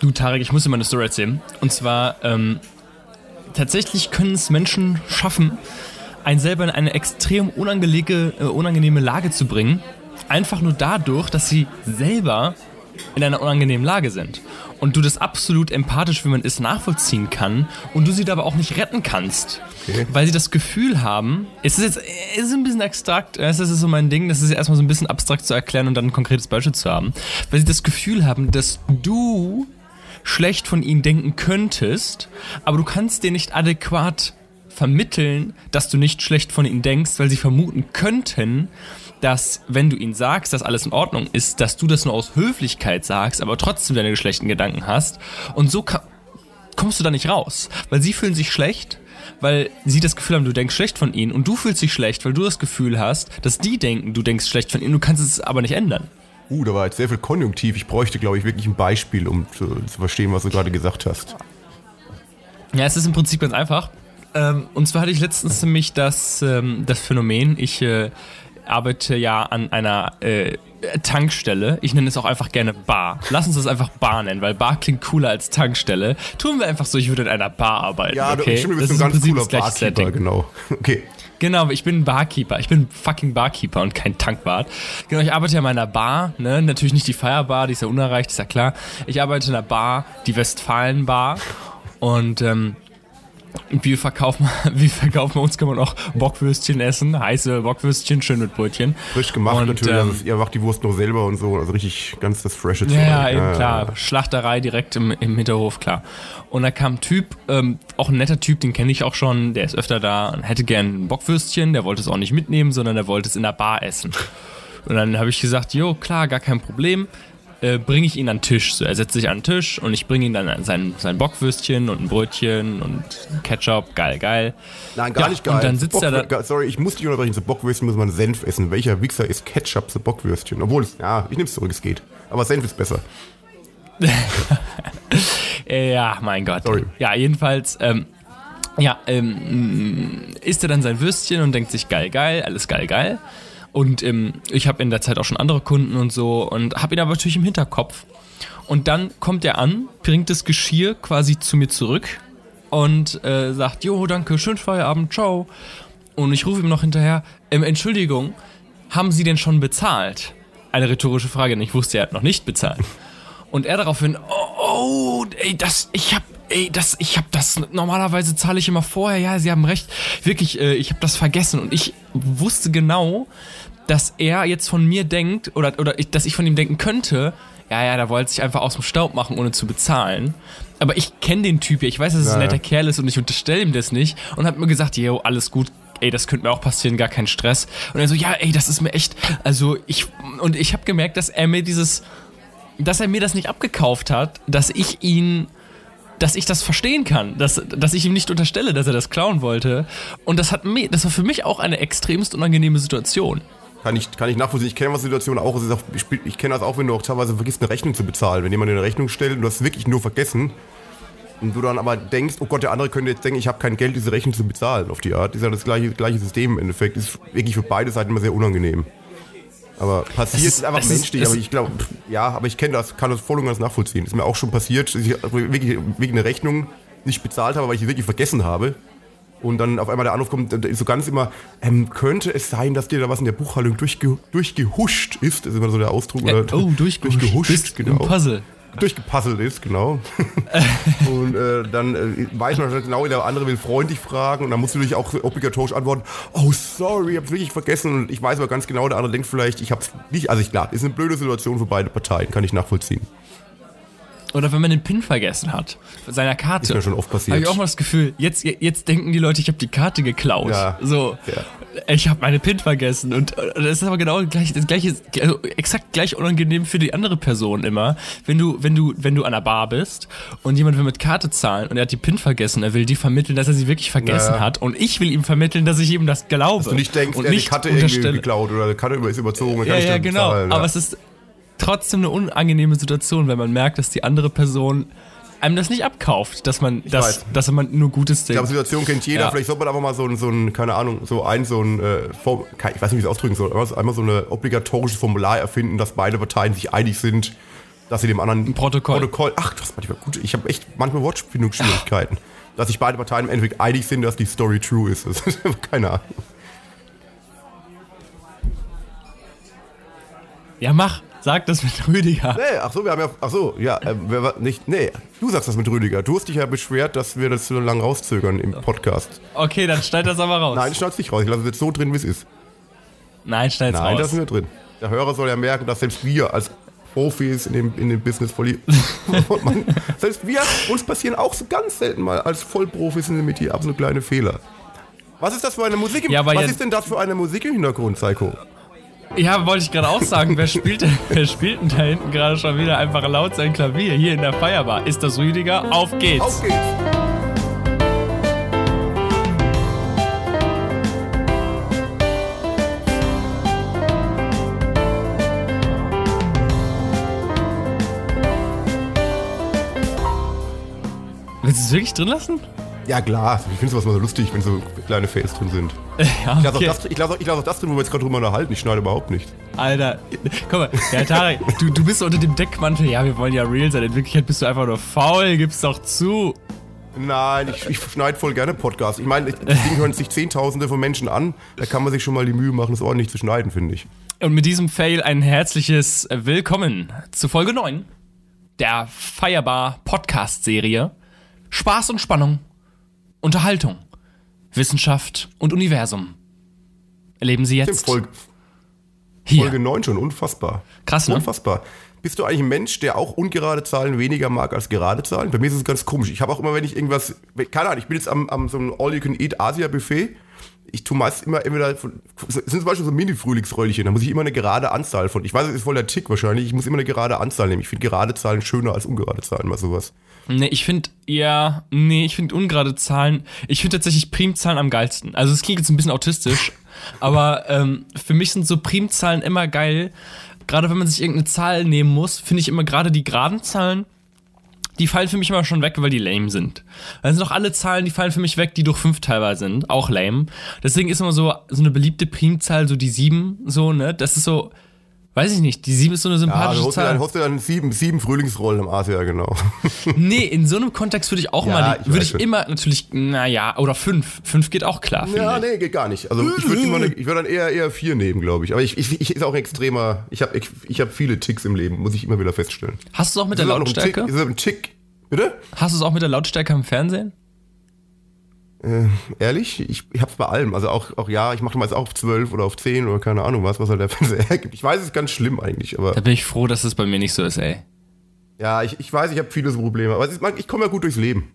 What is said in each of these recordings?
Du, Tarek, ich muss dir mal eine Story erzählen. Und zwar, ähm, tatsächlich können es Menschen schaffen, einen selber in eine extrem unangenehme, äh, unangenehme Lage zu bringen. Einfach nur dadurch, dass sie selber in einer unangenehmen Lage sind. Und du das absolut empathisch, wie man ist, nachvollziehen kann und du sie dabei auch nicht retten kannst. Okay. Weil sie das Gefühl haben, es ist jetzt es ist ein bisschen abstrakt, das ist so mein Ding, das ist erstmal so ein bisschen abstrakt zu erklären und dann ein konkretes Beispiel zu haben. Weil sie das Gefühl haben, dass du schlecht von ihnen denken könntest, aber du kannst dir nicht adäquat vermitteln, dass du nicht schlecht von ihnen denkst, weil sie vermuten könnten, dass wenn du ihnen sagst, dass alles in Ordnung ist, dass du das nur aus Höflichkeit sagst, aber trotzdem deine schlechten Gedanken hast. Und so kommst du da nicht raus, weil sie fühlen sich schlecht, weil sie das Gefühl haben, du denkst schlecht von ihnen und du fühlst dich schlecht, weil du das Gefühl hast, dass die denken, du denkst schlecht von ihnen, du kannst es aber nicht ändern. Uh, da war jetzt sehr viel Konjunktiv. Ich bräuchte, glaube ich, wirklich ein Beispiel, um zu, zu verstehen, was du gerade gesagt hast. Ja, es ist im Prinzip ganz einfach. Ähm, und zwar hatte ich letztens nämlich das, ähm, das Phänomen, ich äh, arbeite ja an einer äh, Tankstelle. Ich nenne es auch einfach gerne Bar. Lass uns das einfach Bar nennen, weil Bar klingt cooler als Tankstelle. Tun wir einfach so, ich würde in einer Bar arbeiten. Ja, okay? du, stimmt, du bist ein ganz cooler Barkeeper, genau. Okay. Genau, ich bin Barkeeper. Ich bin fucking Barkeeper und kein Tankwart. Genau, ich arbeite ja in meiner Bar, ne? Natürlich nicht die Feierbar, die ist ja unerreicht, ist ja klar. Ich arbeite in einer Bar, die Westfalenbar. Und ähm, wir verkaufen, wir verkaufen uns kann man auch Bockwürstchen essen, heiße Bockwürstchen, schön mit Brötchen. Frisch gemacht und, natürlich, ähm, also ihr macht die Wurst noch selber und so, also richtig ganz das frische Zeug. Ja, eben ja, klar, ja. Schlachterei direkt im, im Hinterhof, klar. Und da kam ein Typ, ähm, auch ein netter Typ, den kenne ich auch schon, der ist öfter da und hätte gern ein Bockwürstchen, der wollte es auch nicht mitnehmen, sondern der wollte es in der Bar essen. Und dann habe ich gesagt, jo, klar, gar kein Problem äh, bringe ich ihn an den Tisch. So, er setzt sich an den Tisch und ich bringe ihm dann sein, sein Bockwürstchen und ein Brötchen und Ketchup. Geil, geil. Nein, gar ja, nicht geil. Und dann sitzt Bock, er da. Sorry, ich muss dich unterbrechen. So Bockwürstchen muss man Senf essen. Welcher Wichser ist Ketchup so Bockwürstchen? Obwohl, ja, ich nehme es zurück, es geht. Aber Senf ist besser. ja, mein Gott. Sorry. Ja, jedenfalls. Ähm, ja, ähm, isst er dann sein Würstchen und denkt sich geil, geil, alles geil, geil. Und ähm, ich habe in der Zeit auch schon andere Kunden und so und habe ihn aber natürlich im Hinterkopf. Und dann kommt er an, bringt das Geschirr quasi zu mir zurück und äh, sagt, jo, danke, schönen Feierabend, ciao. Und ich rufe ihm noch hinterher, ähm, Entschuldigung, haben Sie denn schon bezahlt? Eine rhetorische Frage, denn ich wusste, er hat noch nicht bezahlt. Und er daraufhin, oh, oh ey, das, ich hab, ey, das, ich hab das, normalerweise zahle ich immer vorher, ja, Sie haben recht, wirklich, äh, ich hab das vergessen. Und ich wusste genau, dass er jetzt von mir denkt oder, oder ich, dass ich von ihm denken könnte, ja, ja, da wollte sich einfach aus dem Staub machen, ohne zu bezahlen. Aber ich kenne den Typ ja, ich weiß, dass es ein netter Kerl ist und ich unterstelle ihm das nicht. Und habe mir gesagt, yo, alles gut, ey, das könnte mir auch passieren, gar kein Stress. Und er so, ja, ey, das ist mir echt, also ich, und ich habe gemerkt, dass er mir dieses, dass er mir das nicht abgekauft hat, dass ich ihn dass ich das verstehen kann, dass, dass ich ihm nicht unterstelle, dass er das klauen wollte. Und das hat mir, das war für mich auch eine extremst unangenehme Situation. Kann ich, kann ich nachvollziehen. Ich kenne die Situation auch. auch ich, ich kenne das auch, wenn du auch teilweise vergisst, eine Rechnung zu bezahlen. Wenn jemand eine Rechnung stellt und du hast wirklich nur vergessen und du dann aber denkst, oh Gott, der andere könnte jetzt denken, ich habe kein Geld, diese Rechnung zu bezahlen auf die Art. Ist ja das gleiche, gleiche System im Endeffekt. Ist wirklich für beide Seiten immer sehr unangenehm. Aber passiert ist, ist, einfach menschlich. aber ich glaube, ja, aber ich kenne das, kann das voll und ganz nachvollziehen. Ist mir auch schon passiert, dass ich wirklich wegen einer Rechnung nicht bezahlt habe, weil ich sie wirklich vergessen habe und dann auf einmal der Anruf kommt, so ganz immer, ähm, könnte es sein, dass dir da was in der Buchhaltung durchge durchgehuscht ist? Das ist immer so der Ausdruck. Äh, oder, oh, durchgehuscht. durchgehuscht genau. Puzzle. Durchgepuzzelt ist, genau. und äh, dann äh, weiß man genau, der andere will freundlich fragen und dann musst du dich auch obligatorisch antworten, oh sorry, ich hab's wirklich vergessen und ich weiß aber ganz genau, der andere denkt vielleicht, ich hab's nicht, also ich klar, ist eine blöde Situation für beide Parteien, kann ich nachvollziehen. Oder wenn man den PIN vergessen hat, seiner Karte. Ist mir schon oft passiert. Habe ich auch mal das Gefühl, jetzt, jetzt denken die Leute, ich habe die Karte geklaut. Ja. So. Ja. Ich habe meine PIN vergessen. Und das ist aber genau gleich, das gleiche, also exakt gleich unangenehm für die andere Person immer. Wenn du, wenn du, wenn du an der Bar bist und jemand will mit Karte zahlen und er hat die PIN vergessen, er will die vermitteln, dass er sie wirklich vergessen ja. hat. Und ich will ihm vermitteln, dass ich ihm das glaube. Dass du nicht denkst, und er hat die Karte irgendwie geklaut oder die Karte ist überzogen. Ja, ja, genau. Bezahlen, aber es ist, trotzdem eine unangenehme Situation, wenn man merkt, dass die andere Person einem das nicht abkauft, dass man das, dass man nur Gutes denkt. Ich glaube, Situation kennt jeder. Ja. Vielleicht sollte man einfach mal so ein, so ein, keine Ahnung, so ein, so ein, äh, ich weiß nicht, wie ich es ausdrücken soll, einmal so ein obligatorisches Formular erfinden, dass beide Parteien sich einig sind, dass sie dem anderen Ein Protokoll. Protokoll ach, das manchmal gut. Ich habe echt manchmal Wortfindungsschwierigkeiten. dass sich beide Parteien im Endeffekt einig sind, dass die Story true ist. Keine Ahnung. Ja, mach. Sag das mit Rüdiger. Nee, ach so, wir haben ja, ach so, ja, äh, wer war- nicht, nee, du sagst das mit Rüdiger. Du hast dich ja beschwert, dass wir das so lange rauszögern im Podcast. Okay, dann schneid das aber raus. Nein, ich schneid's nicht raus. Ich lasse es jetzt so drin, wie es ist. Nein, schneid's Nein, das raus. ist nicht drin. Der Hörer soll ja merken, dass selbst wir als Profis in dem, in dem Business voll, selbst wir, uns passieren auch so ganz selten mal als Vollprofis in dem Metier absolut kleine Fehler. Was ist das für eine Musik im, Ja, Was ist denn das für eine Musik im Hintergrund, Psycho? Ja, wollte ich gerade auch sagen. wer, spielt denn, wer spielt denn da hinten gerade schon wieder einfach laut sein Klavier? Hier in der Feierbar. Ist das Rüdiger? Auf geht's. Auf geht's! Willst du es wirklich drin lassen? Ja klar, ich finde sowas mal so lustig, wenn so kleine Fails drin sind. Ja, Ich lasse auch, okay. das- ich lasse auch, ich lasse auch das drin, wo wir jetzt gerade drüber unterhalten. Ich schneide überhaupt nicht. Alter, guck mal, ja, Tarek, du, du bist unter dem Deckmantel, ja, wir wollen ja real sein. In Wirklichkeit bist du einfach nur faul, gib's doch zu. Nein, ich, ich schneide voll gerne Podcasts. Ich meine, das Ding hören sich Zehntausende von Menschen an. Da kann man sich schon mal die Mühe machen, das ordentlich zu schneiden, finde ich. Und mit diesem Fail ein herzliches Willkommen zu Folge 9 der Feierbar Podcast Serie. Spaß und Spannung, Unterhaltung, Wissenschaft und Universum. Erleben Sie jetzt Folge, hier. Folge 9 schon, unfassbar. Krass, ne? Unfassbar. Bist du eigentlich ein Mensch, der auch ungerade Zahlen weniger mag als gerade Zahlen? Bei mir ist es ganz komisch. Ich habe auch immer, wenn ich irgendwas, keine Ahnung, ich bin jetzt am, am so einem All-You-Can-Eat-Asia-Buffet. Ich tue meist immer entweder, von, es sind zum Beispiel so Mini-Frühlingsröllchen, da muss ich immer eine gerade Anzahl von, ich weiß, es ist voll der Tick wahrscheinlich, ich muss immer eine gerade Anzahl nehmen. Ich finde gerade Zahlen schöner als ungerade Zahlen, mal sowas. Nee, ich finde ja, nee, ich finde ungerade Zahlen, ich finde tatsächlich Primzahlen am geilsten. Also es klingt jetzt ein bisschen autistisch, aber ähm, für mich sind so Primzahlen immer geil. Gerade wenn man sich irgendeine Zahl nehmen muss, finde ich immer gerade die geraden Zahlen, die fallen für mich immer schon weg, weil die lame sind. Dann sind noch alle Zahlen, die fallen für mich weg, die durch fünf teilbar sind, auch lame. Deswegen ist immer so, so eine beliebte Primzahl, so die sieben, so, ne, das ist so, weiß ich nicht, die sieben ist so eine Ja, sympathische hast du Zahl. dann, hast du dann sieben, sieben Frühlingsrollen im Asia, genau. Nee, in so einem Kontext würde ich auch Ja, mal, ich würde ich schon. immer natürlich, naja, oder fünf. Fünf geht auch klar, Ja, nee, geht gar nicht. Also ich würde ich würde dann eher eher vier nehmen, glaube ich. Aber ich, ich, ich ist auch ein extremer. Ich habe ich, ich habe viele Ticks im Leben, muss ich immer wieder feststellen. Hast du es auch mit der Ist noch ein Tick, Lautstärke? ist auch ein Tick. Bitte? Hast du es auch mit der Lautstärke im Fernsehen? Ehrlich? Ich, ich hab's bei allem. Also auch, auch ja, ich mache meist auch auf 12 oder auf 10 oder keine Ahnung was, was halt der Fernseher hergibt. Ich weiß, es ist ganz schlimm eigentlich, aber Da bin ich froh, dass es bei mir nicht so ist, ey. ja, ich, ich weiß, ich habe viele so Probleme. Aber ist, ich komme ja gut durchs Leben.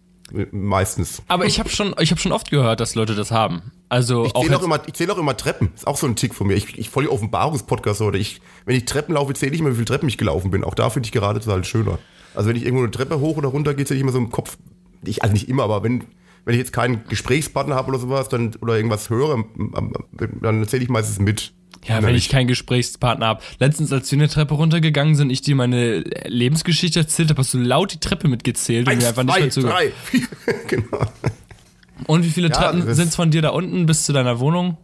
Meistens. Aber ich habe schon, ich habe schon oft gehört, dass Leute das haben. Also Ich zähle auch, jetzt- immer, ich zähl auch immer Treppen. Ist auch so ein Tick von mir. Ich, ich voll die Offenbarungspodcast oder ich, wenn ich Treppen laufe, zähle ich immer, wie viele Treppen ich gelaufen bin. Auch da finde ich gerade halt schöner. Also wenn ich irgendwo eine Treppe hoch oder runter gehe, zähle ich immer so im Kopf. Ich, also nicht immer, aber wenn, wenn ich jetzt keinen Gesprächspartner habe oder sowas, dann, oder irgendwas höre, dann zähle ich meistens mit. ja, wenn ich keinen Gesprächspartner habe. Letztens, als wir eine Treppe runtergegangen sind, ich dir meine Lebensgeschichte erzählt habe, hast du laut die Treppe mitgezählt und Eins, mir einfach nicht zwei, mehr zugehört. drei, vier, genau. Und wie viele Ja, Treppen sind es von dir da unten bis zu deiner Wohnung?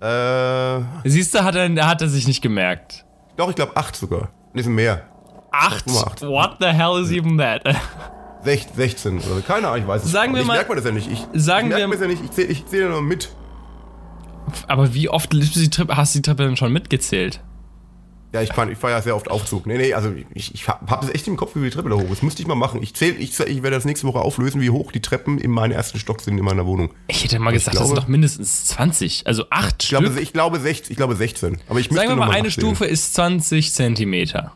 Äh, Siehst du, hat er, hat er sich nicht gemerkt. doch, ich glaube acht sogar. Nee, sind mehr. Acht. What the hell is even that? Sech, 16 oder so. keine Ahnung, ich weiß es Sagen nicht. wir Ich mal- merke mir das ja nicht. Ich, sagen ich merke mir das ja nicht. Ich zähle ich zähl nur mit. Aber wie oft hast du die Treppe denn schon mitgezählt? Ja, ich fahre ich fahr ja sehr oft Aufzug. Nee, nee, also ich, ich habe hab das echt im Kopf, wie die Treppe da hoch ist. Das müsste ich mal machen. Ich zähl, ich, ich werde das nächste Woche auflösen, wie hoch die Treppen in meinem ersten Stock sind in meiner Wohnung. Ich hätte mal gesagt, das glaube- sind doch mindestens 20. Also acht Ich glaube, Stück. ich glaube, 16, ich glaube 16. Aber ich Sagen wir mal, eine. Stufe ist 20 Zentimeter.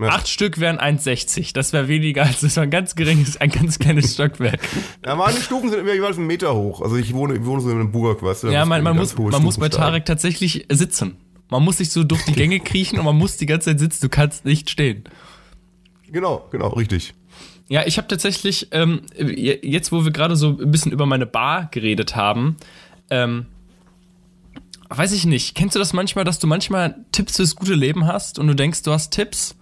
Ja. Acht Stück wären 1,60. Das wäre weniger als das war ein ganz geringes, ein ganz kleines Stockwerk. Ja, meine Stufen sind immer jeweils einen Meter hoch. Also ich wohne, ich wohne so in einem Burg, weißt du. Ja, man, man, muss, man muss bei. Tarek tatsächlich sitzen. Man muss sich so durch die Gänge kriechen und man muss die ganze Zeit sitzen. Du kannst nicht stehen. Genau, genau, richtig. Ja, ich habe tatsächlich, ähm, jetzt wo wir gerade so ein bisschen über meine Bar geredet haben, ähm, weiß ich nicht, kennst du das manchmal, dass du manchmal Tipps fürs gute Leben hast und du denkst, du hast Tipps?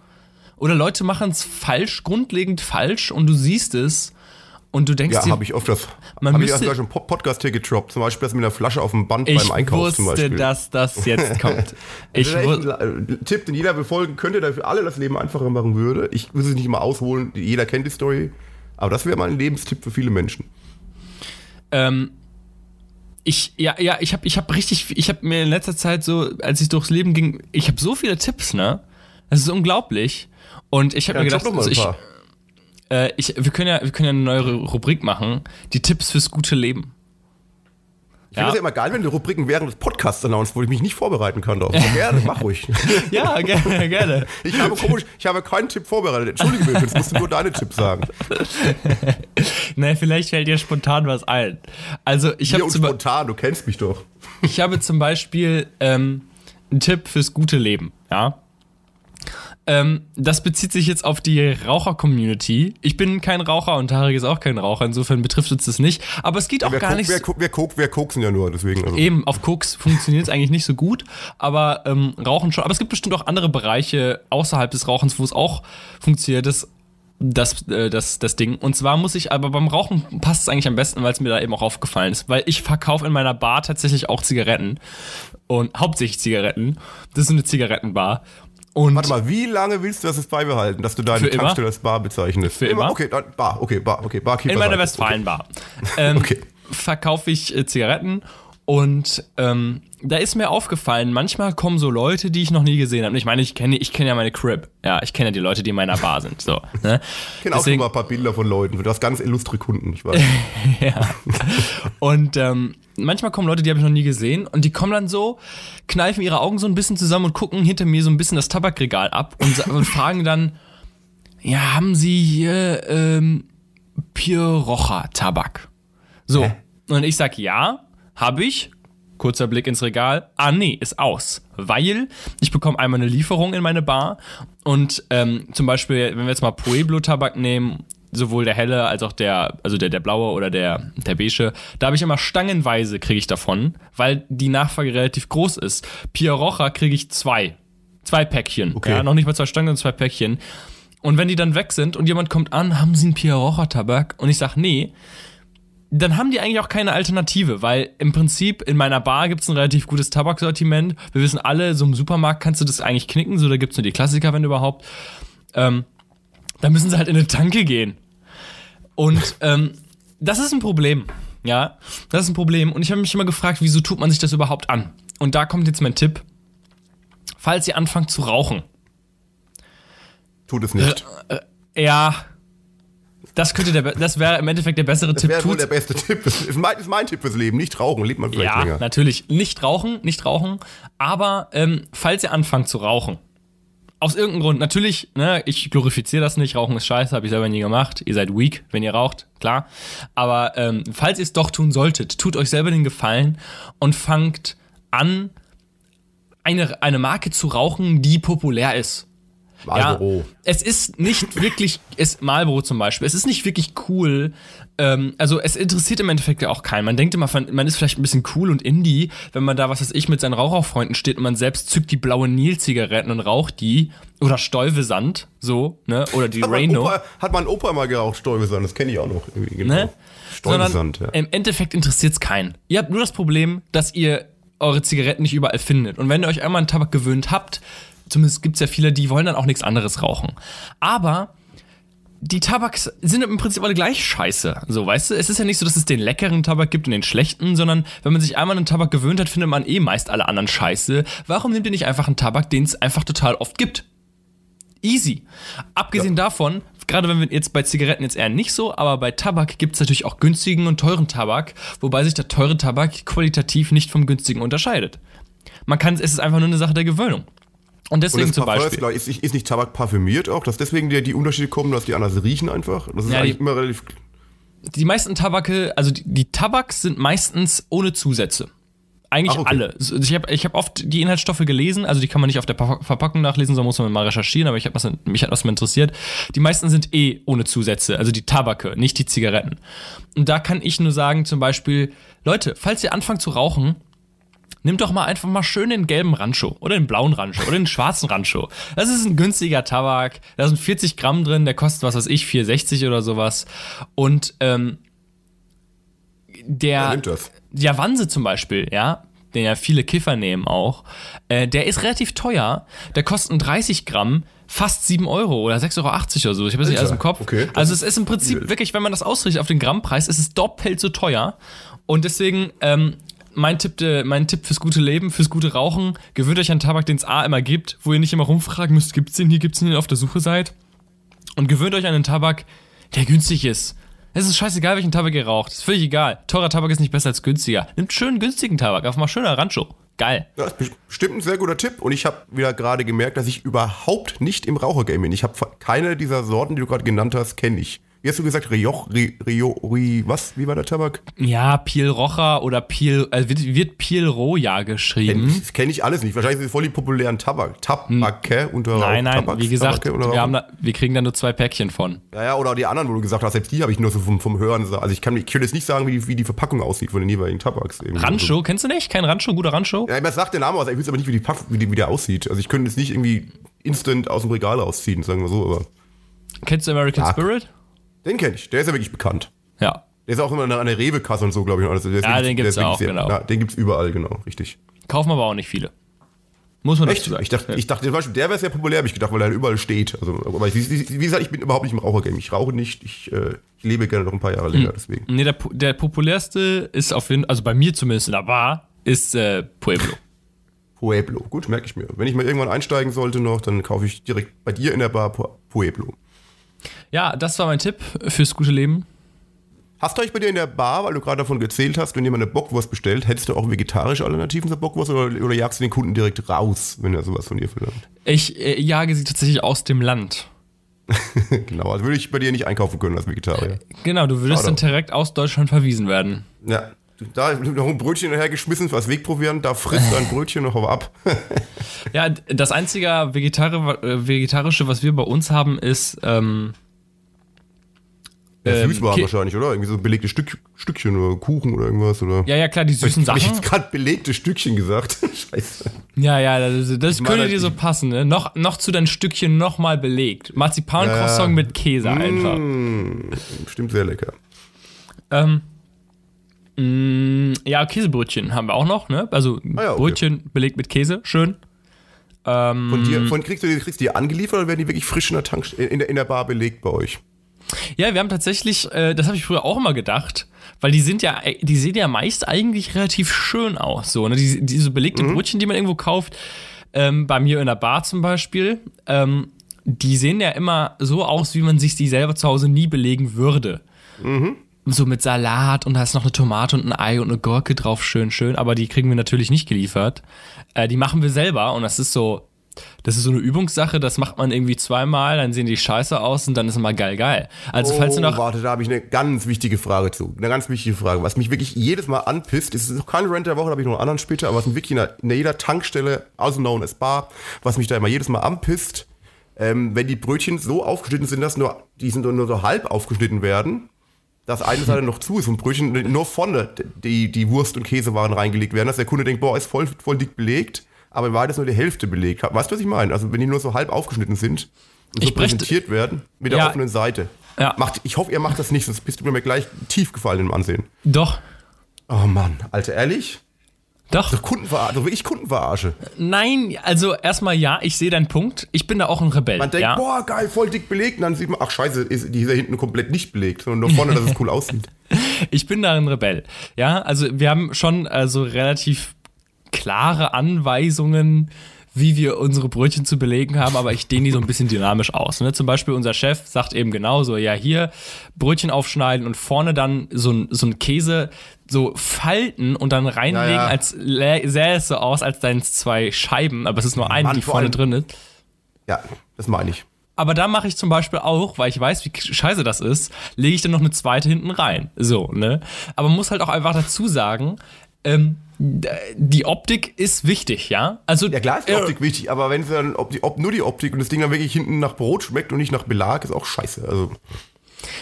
Oder Leute machen es falsch, grundlegend falsch und du siehst es Und du denkst Ja, dir, habe ich oft das. Man Habe ich müsste- sogar schon einen Podcast-Ticket gedroppt. Zum Beispiel das mit einer Flasche auf dem Band ich beim Einkauf zum wusste, Beispiel. dass das jetzt kommt. Ich das ist echt wu- ein äh, Tipp, den jeder befolgen könnte, der für alle das Leben einfacher machen würde. Ich will es nicht mal ausholen, jeder kennt die Story. Aber das wäre mal ein Lebenstipp für viele Menschen. ähm, ich, ja, ja, ich habe ich hab richtig, ich habe mir in letzter Zeit so, als ich durchs Leben ging, ich habe so viele Tipps, ne? Das ist unglaublich. Und ich habe Ja, mir gedacht, also ich, äh, ich, wir können ja, wir können ja eine neue Rubrik machen, die Tipps fürs gute Leben. Ich finde Ja. das ja immer geil, wenn du Rubriken während des Podcasts announced, wo ich mich nicht vorbereiten kann darauf. Aber gerne, mach ruhig. Ja, gerne, gerne. Ich habe komisch, ich habe keinen Tipp vorbereitet. Entschuldige bitte, jetzt musst du nur deine Tipps sagen. Na, vielleicht fällt dir spontan was ein. Also ich habe spontan, du kennst mich doch. ich habe zum Beispiel ähm, einen Tipp fürs gute Leben. Ja. Ähm, das bezieht sich jetzt auf die Raucher-Community. Ich bin kein Raucher und Tarek ist auch kein Raucher, insofern betrifft uns das nicht. Aber es geht auch gar nicht. wer, guckt, wer koksen ja nur, deswegen. Also. Eben, auf Koks funktioniert es eigentlich nicht so gut, aber ähm, Rauchen schon. Aber es gibt bestimmt auch andere Bereiche außerhalb des Rauchens, wo es auch funktioniert, das, das, äh, das, das Ding. Und zwar muss ich, aber beim Rauchen passt es eigentlich am besten, weil es mir da eben auch aufgefallen ist. Weil ich verkaufe in meiner Bar tatsächlich auch Zigaretten. Und hauptsächlich Zigaretten. Das ist eine Zigarettenbar. Und Warte mal, wie lange willst du das jetzt beibehalten, dass du deine? Tankstelle als Bar bezeichnest? Für immer? Okay, dann Bar, okay, Bar, okay, Barkeeper. in meiner. Westfalenbar ähm, Okay. verkaufe ich äh, Zigaretten und ähm, da ist mir aufgefallen, manchmal kommen so Leute, die ich noch nie gesehen habe. Und Ich meine, ich kenne ich kenne ja meine Crib. Ja, ich kenne ja die Leute, die in meiner Bar sind. So, ne? Ich kenne auch schon mal ein paar Bilder von Leuten. Du hast ganz illustre Kunden, ich weiß. ja. Und ähm, manchmal kommen Leute, die habe ich noch nie gesehen und die kommen dann so, kneifen ihre Augen so ein bisschen zusammen und gucken hinter mir so ein bisschen das Tabakregal ab und, und fragen dann, ja, haben Sie hier ähm, Pierrocha Tabak? So. Hä? Und ich sag, ja, habe ich. Kurzer Blick ins Regal. Ah, nee, ist aus. Weil ich bekomme einmal eine Lieferung in meine Bar und ähm, zum Beispiel, wenn wir jetzt mal Pueblo-Tabak nehmen, sowohl der helle als auch der, also der, der blaue oder der, der beige, da habe ich immer stangenweise kriege ich davon, weil die Nachfrage relativ groß ist. Pia Rocha kriege ich zwei. Zwei Päckchen. Okay. Ja, noch nicht mal zwei Stangen, sondern zwei Päckchen. Und wenn die dann weg sind und jemand kommt an, haben sie einen Pia Rocha Tabak? Und ich sag, nee, dann haben die eigentlich auch keine Alternative, weil im Prinzip in meiner Bar gibt's ein relativ gutes Tabaksortiment. Wir wissen alle, so im Supermarkt kannst du das eigentlich knicken, so da gibt's nur die Klassiker, wenn überhaupt. Ähm, da müssen sie halt in eine Tanke gehen. Und ähm, das ist ein Problem. Ja, das ist ein Problem. Und ich habe mich immer gefragt, wieso tut man sich das überhaupt an? Und da kommt jetzt mein Tipp. Falls ihr anfangt zu rauchen, Tut es nicht. ja, das könnte der, be- das wäre im Endeffekt der bessere Das Tipp. wäre wohl der beste Tipp. Das ist mein, ist mein Tipp fürs Leben. Nicht rauchen, lebt man vielleicht Ja, länger. natürlich. Nicht rauchen, nicht rauchen. Aber ähm, falls ihr anfangt zu rauchen, aus irgendeinem Grund, natürlich, ne, ich glorifiziere das nicht, Rauchen ist scheiße, habe ich selber nie gemacht. Ihr seid weak, wenn ihr raucht, klar. Aber ähm, falls ihr es doch tun solltet, tut euch selber den Gefallen und fangt an, eine, eine Marke zu rauchen, die populär ist. Marlboro. Ja, es ist nicht wirklich, es, Marlboro zum Beispiel, es ist nicht wirklich cool. Ähm, also es interessiert im Endeffekt ja auch keinen. Man denkt immer, man ist vielleicht ein bisschen cool und indie, wenn man da, was weiß ich, mit seinen Raucherfreunden steht und man selbst zückt die blaue Nil-Zigaretten und raucht die. Oder Stäubesand, so, ne? Oder die Hat mein, Reno. Opa, hat mein Opa mal geraucht, Stäubesand. Das kenne ich auch noch. Irgendwie, genau. Ne? Stäubesand, ja. im Endeffekt interessiert es keinen. Ihr habt nur das Problem, dass ihr eure Zigaretten nicht überall findet. Und wenn ihr euch einmal an Tabak gewöhnt habt, zumindest gibt es ja viele, die wollen dann auch nichts anderes rauchen. Aber die Tabaks sind im Prinzip alle gleich scheiße. So, weißt du, es ist ja nicht so, dass es den leckeren Tabak gibt und den schlechten, sondern wenn man sich einmal an den Tabak gewöhnt hat, findet man eh meist alle anderen scheiße. Warum nehmt ihr nicht einfach einen Tabak, den es einfach total oft gibt? Easy. Abgesehen davon, gerade wenn wir jetzt bei Zigaretten jetzt eher nicht so, aber bei Tabak gibt es natürlich auch günstigen und teuren Tabak, wobei sich der teure Tabak qualitativ nicht vom günstigen unterscheidet. Man kann, es ist einfach nur eine Sache der Gewöhnung. Und Und deswegen das zum Beispiel. Ist, ist, ist nicht Tabak parfümiert auch, dass deswegen die, die Unterschiede kommen, dass die anders riechen einfach? Das ist Ja, eigentlich die- immer relativ. Die meisten Tabake, also die, die Tabaks sind meistens ohne Zusätze. Eigentlich Ach, okay. alle. Ich habe ich hab oft die Inhaltsstoffe gelesen, also die kann man nicht auf der Pa- Verpackung nachlesen, sondern muss man mal recherchieren, aber ich hab was, mich hat was mal interessiert. Die meisten sind eh ohne Zusätze, also die Tabake, nicht die Zigaretten. Und da kann ich nur sagen, zum Beispiel, Leute, falls ihr anfangt zu rauchen, nimm doch mal einfach mal schön den gelben Rancho oder den blauen Rancho oder den schwarzen Rancho. Das ist ein günstiger Tabak, da sind 40 Gramm drin, der kostet, was weiß ich, 4,60 oder sowas. Und ähm, der, der Wanse zum Beispiel, ja, den ja viele Kiffer nehmen auch, äh, der ist relativ teuer. Der kostet 30 Gramm fast 7 Euro oder 6,80 Euro oder so. Ich habe das nicht alles im Kopf. Okay, also es ist im Prinzip wirklich, wenn man das ausrichtet auf den Grammpreis, ist es doppelt so teuer. Und deswegen, ähm, mein Tipp, äh, mein Tipp fürs gute Leben, fürs gute Rauchen, gewöhnt euch an Tabak, den es A immer gibt, wo ihr nicht immer rumfragen müsst, gibt's den hier, gibt's den hier auf der Suche seid. Und gewöhnt euch an einen Tabak, der günstig ist. Es ist scheißegal, welchen Tabak ihr raucht. Ist völlig egal. Teurer Tabak ist nicht besser als günstiger. Nimmt schön günstigen Tabak, einfach mal schöner Rancho. Geil. Das ist bestimmt ein sehr guter Tipp. Und ich habe wieder gerade gemerkt, dass ich überhaupt nicht im Rauchergame bin. Ich habe keine dieser Sorten, die du gerade genannt hast, kenne ich. Wie hast du gesagt? Rioch, Rio, Rio, was? Wie war der Tabak? Ja, Piel Rocha oder Piel, äh, wird, wird Piel Roja geschrieben. Kenn, das kenne ich alles nicht. Wahrscheinlich sind es voll die populären Tabak. Tabake hm. unter Nein, nein, Tabaks, wie gesagt, wir, haben da, wir kriegen da nur zwei Päckchen von. Ja, ja, oder die anderen, wo du gesagt hast, selbst die habe ich nur so vom, vom Hören. Also ich kann, ich kann jetzt nicht sagen, wie die, wie die Verpackung aussieht von den jeweiligen Tabaks. Irgendwie. Rancho, also. kennst du nicht? Kein Rancho, guter Rancho? Ja, man sagt den Namen aus, ich weiß aber nicht, wie, die, wie, die, wie der aussieht. Also ich könnte jetzt nicht irgendwie instant aus dem Regal rausziehen, sagen wir so, aber. Kennst du American ja. Spirit? Den kenne ich, der ist ja wirklich bekannt. Ja. Der ist auch immer an der Rewe-Kasse und so, glaube ich. Also ja, den gibt es auch, sehr, genau. Ja, den gibt es überall, genau, richtig. Kaufen aber auch nicht viele. Muss man Echt? Sagen. Ich dachte, ich dachte zum Beispiel, der wäre sehr populär, habe ich gedacht, weil er überall steht. Also, aber ich, wie gesagt, ich bin überhaupt nicht im Rauchergame. Ich rauche nicht, ich, äh, ich, lebe gerne noch ein paar Jahre länger, deswegen. Nee, der, der populärste ist auf jeden Fall, also bei mir zumindest in der Bar, ist äh, Pueblo. Pueblo, gut, merke ich mir. Wenn ich mal irgendwann einsteigen sollte noch, dann kaufe ich direkt bei dir in der Bar Pueblo. Ja, das war mein Tipp fürs gute Leben. Hast du euch bei dir in der Bar, weil du gerade davon gezählt hast, wenn jemand eine Bockwurst bestellt, hättest du auch vegetarische Alternativen zur Bockwurst oder, oder jagst du den Kunden direkt raus, wenn er sowas von dir verlangt? Ich äh, jage sie tatsächlich aus dem Land. genau, also würde ich bei dir nicht einkaufen können als Vegetarier. Genau, du würdest Schade. dann direkt aus Deutschland verwiesen werden. Ja, da noch ein Brötchen hinterhergeschmissen was Wegprobieren, da frisst ein Brötchen noch ab. ja, das einzige äh, Vegetarische, was wir bei uns haben, ist ähm, ja, ähm, Süßwaren wahrscheinlich, oder? Irgendwie so belegte Stück, Stückchen oder Kuchen oder irgendwas, oder? Ja, ja, klar, die süßen Sachen. Hab ich jetzt gerade belegte Stückchen gesagt? Scheiße. Ja, ja, das, das könnte halt dir so passen, ne? Noch, noch zu deinen Stückchen nochmal belegt. Marzipan-Croissant ja. mit Käse mmh, einfach. Stimmt sehr lecker. Ähm, mm, ja, Käsebrötchen haben wir auch noch, ne? Also ah ja, okay. Brötchen belegt mit Käse, schön. Ähm, von dir, von kriegst du die, kriegst du die angeliefert oder werden die wirklich frisch in der, Tank, in in der Bar belegt bei euch? Ja, wir haben tatsächlich, äh, das habe ich früher auch immer gedacht, weil die sind ja, die sehen ja meist eigentlich relativ schön aus. So, ne? Diese, diese belegte mhm. Brötchen, die man irgendwo kauft, ähm, bei mir in der Bar zum Beispiel, ähm, die sehen ja immer so aus, wie man sich die selber zu Hause nie belegen würde. Mhm. So mit Salat und da ist noch eine Tomate und ein Ei und eine Gurke drauf, schön, schön. Aber die kriegen wir natürlich nicht geliefert. Äh, die machen wir selber und das ist so, das ist so eine Übungssache, das macht man irgendwie zweimal, dann sehen die scheiße aus und dann ist immer geil geil. Also oh, falls du noch warte, da habe ich eine ganz wichtige Frage zu. Eine ganz wichtige Frage, was mich wirklich jedes Mal anpisst, ist noch keine Rent der Woche, da habe ich noch einen anderen später, aber was mich wirklich in, einer, in jeder Tankstelle, also known as Bar, was mich da immer jedes Mal anpisst, ähm, wenn die Brötchen so aufgeschnitten sind, dass nur die sind nur so halb aufgeschnitten werden, dass eine Seite noch zu ist und Brötchen nur vorne die, die Wurst- und Käsewaren reingelegt werden, dass der Kunde denkt, boah, ist voll, voll dick belegt aber war das nur die Hälfte belegt. Weißt du, was ich meine? Also wenn die nur so halb aufgeschnitten sind und so präsentiert werden mit der ja. offenen Seite. Ja. Macht, ich hoffe, ihr macht das nicht, sonst bist du mir gleich tief gefallen im Ansehen. Doch. Oh Mann, Alter, ehrlich? Doch. Doch Kundenverarsche, doch wirklich Kundenverarsche. Nein, also erstmal ja, ich sehe deinen Punkt. Ich bin da auch ein Rebell. Man denkt, ja? boah, geil, voll dick belegt. Und dann sieht man, ach scheiße, ist die hier hinten komplett nicht belegt, sondern nur vorne, dass es cool aussieht. Ich bin da ein Rebell. Ja, also wir haben schon also relativ klare Anweisungen, wie wir unsere Brötchen zu belegen haben, aber ich dehne die so ein bisschen dynamisch aus. Ne? Zum Beispiel unser Chef sagt eben genauso, ja hier Brötchen aufschneiden und vorne dann so ein, so ein Käse so falten und dann reinlegen, ja, ja. als sähe es so aus, als seien es zwei Scheiben, aber es ist nur eine, die vorne drin ist. Ja, das meine ich. Aber da mache ich zum Beispiel auch, weil ich weiß, wie scheiße das ist, lege ich dann noch eine zweite hinten rein. So, ne? Aber man muss halt auch einfach dazu sagen, ähm, die Optik ist wichtig, ja? Also, ja, klar ist die äh, Optik wichtig, aber wenn es dann ob die, ob nur die Optik und das Ding dann wirklich hinten nach Brot schmeckt und nicht nach Belag, ist auch scheiße. Also.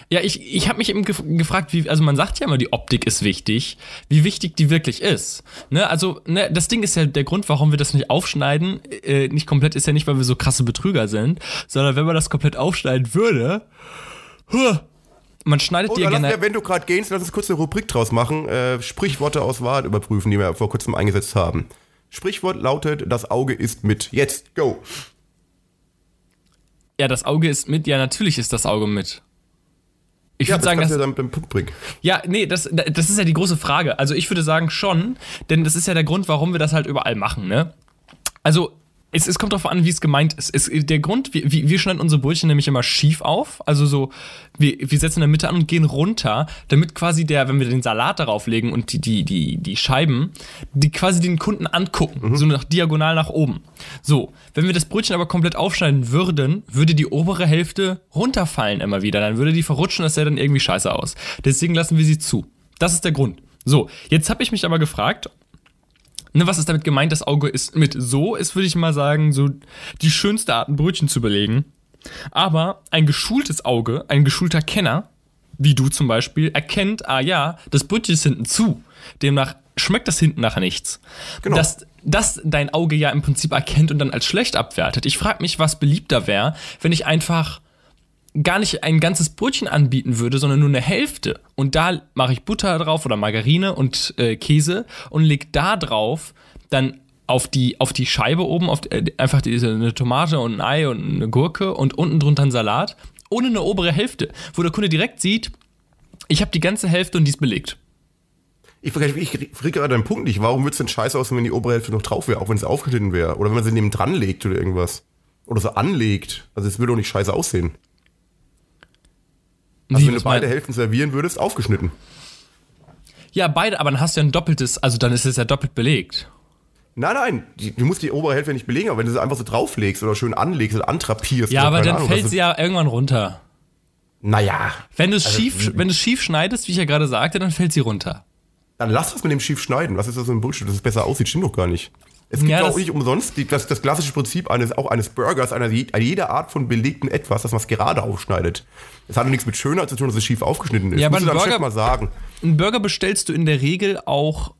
Ja, ich, ich habe mich eben gef gefragt, wie, also man sagt ja immer, die Optik ist wichtig, wie wichtig die wirklich ist. Ne, also, ne, das Ding ist ja der Grund, warum wir das nicht aufschneiden, äh, nicht komplett, ist ja nicht, weil wir so krasse Betrüger sind, sondern wenn man das komplett aufschneiden würde, huh, man schneidet Oh, gerne. ja, wenn du gerade gehst, lass uns kurz eine Rubrik draus machen. Äh, Sprichworte aus Wahrheit überprüfen, die wir vor kurzem eingesetzt haben. Sprichwort lautet, das Auge ist mit. Jetzt, go. Ja, das Auge ist mit, ja, natürlich ist das Auge mit. Ich Ja, würde das sagen, du ja dann mit dem Punkt bringen. Ja, nee, das, das ist ja die große Frage. Also ich würde sagen schon, denn das ist ja der Grund, warum wir das halt überall machen, ne? Also es, es kommt darauf an, wie es gemeint ist. Es, der Grund, wir, wir schneiden unsere Brötchen nämlich immer schief auf. Also so, wir, wir setzen in der Mitte an und gehen runter, damit quasi der, wenn wir den Salat darauf legen und die, die, die, die Scheiben, die quasi den Kunden angucken, so nach diagonal nach oben. So, wenn wir das Brötchen aber komplett aufschneiden würden, würde die obere Hälfte runterfallen immer wieder. Dann würde die verrutschen, das sähe dann irgendwie scheiße aus. Deswegen lassen wir sie zu. Das ist der Grund. So, jetzt habe ich mich aber gefragt, Ne, was ist damit gemeint? Das Auge ist mit so, ist, würde ich mal sagen, so die schönste Art, ein Brötchen zu belegen. Aber ein geschultes Auge, ein geschulter Kenner, wie du zum Beispiel, erkennt, ah ja, das Brötchen ist hinten zu. Demnach schmeckt das hinten nachher nichts. Genau. Dass, dass dein Auge ja im Prinzip erkennt und dann als schlecht abwertet. Ich frage mich, was beliebter wäre, wenn ich einfach gar nicht ein ganzes Brötchen anbieten würde, sondern nur eine Hälfte. Und da mache ich Butter drauf oder Margarine und äh, Käse und leg da drauf dann auf die, auf die Scheibe oben, auf, äh, einfach diese, eine Tomate und ein Ei und eine Gurke und unten drunter ein Salat, ohne eine obere Hälfte, wo der Kunde direkt sieht, ich habe die ganze Hälfte und die ist belegt. Ich, ich, ich kriege gerade den Punkt nicht. Warum würde es denn scheiße aussehen, wenn die obere Hälfte noch drauf wäre, auch wenn es aufgeschnitten wäre? Oder wenn man sie neben dran legt oder irgendwas. Oder so anlegt. Also es würde doch nicht scheiße aussehen. Also Wie, wenn du was mein- beide Hälften servieren würdest, aufgeschnitten. Ja, beide, aber dann hast du ja ein doppeltes, also dann ist es ja doppelt belegt. Nein, nein, die, du musst die obere Hälfte nicht belegen, aber wenn du sie einfach so drauflegst oder schön anlegst oder antrapierst. Ja, aber dann Ahnung, fällt also- sie ja irgendwann runter. Naja, Wenn du es schief, wenn du es schief schneidest, wie ich ja gerade sagte, dann fällt sie runter. dann lass das mit dem schief schneiden. Was ist das für ein Bullshit, dass es besser aussieht? Stimmt doch gar nicht. Es gibt Ja, auch nicht umsonst die, das, das klassische Prinzip eines, auch eines Burgers, einer, jeder Art von belegten etwas, dass man es gerade aufschneidet. Das hat nichts mit Schönheit zu tun, dass es schief aufgeschnitten ist. Ja, aber Musst du ein Burger- mal sagen. Einen Burger bestellst du in der Regel auch,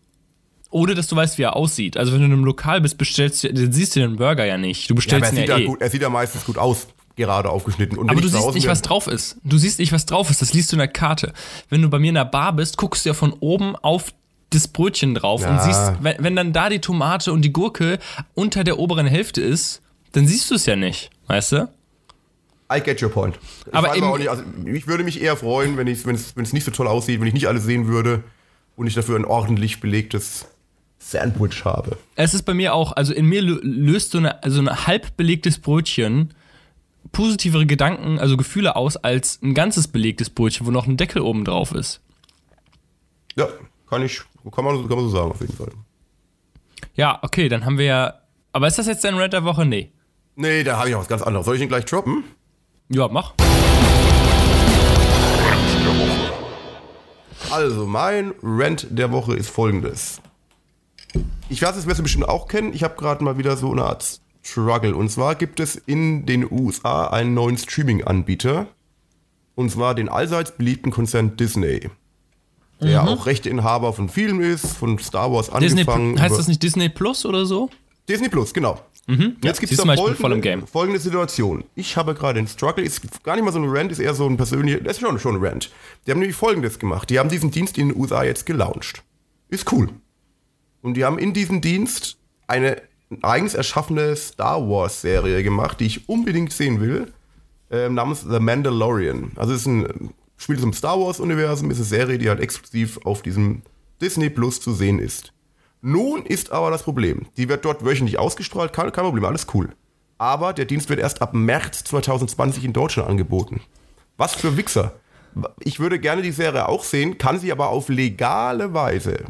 ohne dass du weißt, wie er aussieht. Also wenn du in einem Lokal bist, bestellst du, dann siehst du den Burger ja nicht. Du Ja, aber bestellst er ihn sieht, ja, ja eh. gut, er sieht ja meistens gut aus, gerade aufgeschnitten. Und Aber du siehst nicht, was drauf ist. Du siehst nicht, was drauf ist. Das liest du in der Karte. Wenn du bei mir in der Bar bist, guckst du ja von oben auf das Brötchen drauf und Ja. siehst, wenn, wenn dann da die Tomate und die Gurke unter der oberen Hälfte ist, dann siehst du es ja nicht, weißt du? I get your point. Ich Aber nicht, also ich würde mich eher freuen, wenn es, nicht so toll aussieht, wenn ich nicht alles sehen würde und ich dafür ein ordentlich belegtes Sandwich habe. Es ist bei mir auch, also in mir lö- löst so eine, also ein halb belegtes Brötchen positivere Gedanken, also Gefühle aus, als ein ganzes belegtes Brötchen, wo noch ein Deckel oben drauf ist. Ja, kann ich, kann man, kann man so sagen auf jeden Fall. Ja, okay, dann haben wir ja. Aber ist das jetzt dein Rant der Woche? Nee. Nee, da habe ich auch was ganz anderes. Soll ich ihn gleich droppen? Ja, mach. Also, mein Rant der Woche ist folgendes. Ich weiß, das wirst du bestimmt auch kennen. Ich habe gerade mal wieder so eine Art Struggle. Und zwar gibt es in den USA einen neuen Streaming-Anbieter. Und zwar den allseits beliebten Konzern Disney. Der auch Rechteinhaber von Filmen ist, von Star Wars Disney, angefangen. heißt das nicht Disney Plus oder so? Disney Plus, genau. Mhm. Ja, Jetzt gibt siehst es da folgende, folgende Situation. Ich habe gerade einen Struggle, ist gar nicht mal so ein Rant, ist eher so ein persönlicher, das ist schon, schon ein Rant. Die haben nämlich folgendes gemacht. Die haben diesen Dienst in den USA jetzt gelauncht. Ist cool. Und die haben in diesem Dienst eine eigens erschaffene Star Wars Serie gemacht, die ich unbedingt sehen will, ähm, namens The Mandalorian. Also es ist ein spielt im Star Wars Universum, ist eine Serie, die halt exklusiv auf diesem Disney Plus zu sehen ist. Nun ist aber das Problem, die wird dort wöchentlich ausgestrahlt, kein, kein Problem, alles cool. Aber der Dienst wird erst ab März 2020 in Deutschland angeboten. Was für Wichser. Ich würde gerne die Serie auch sehen, kann sie aber auf legale Weise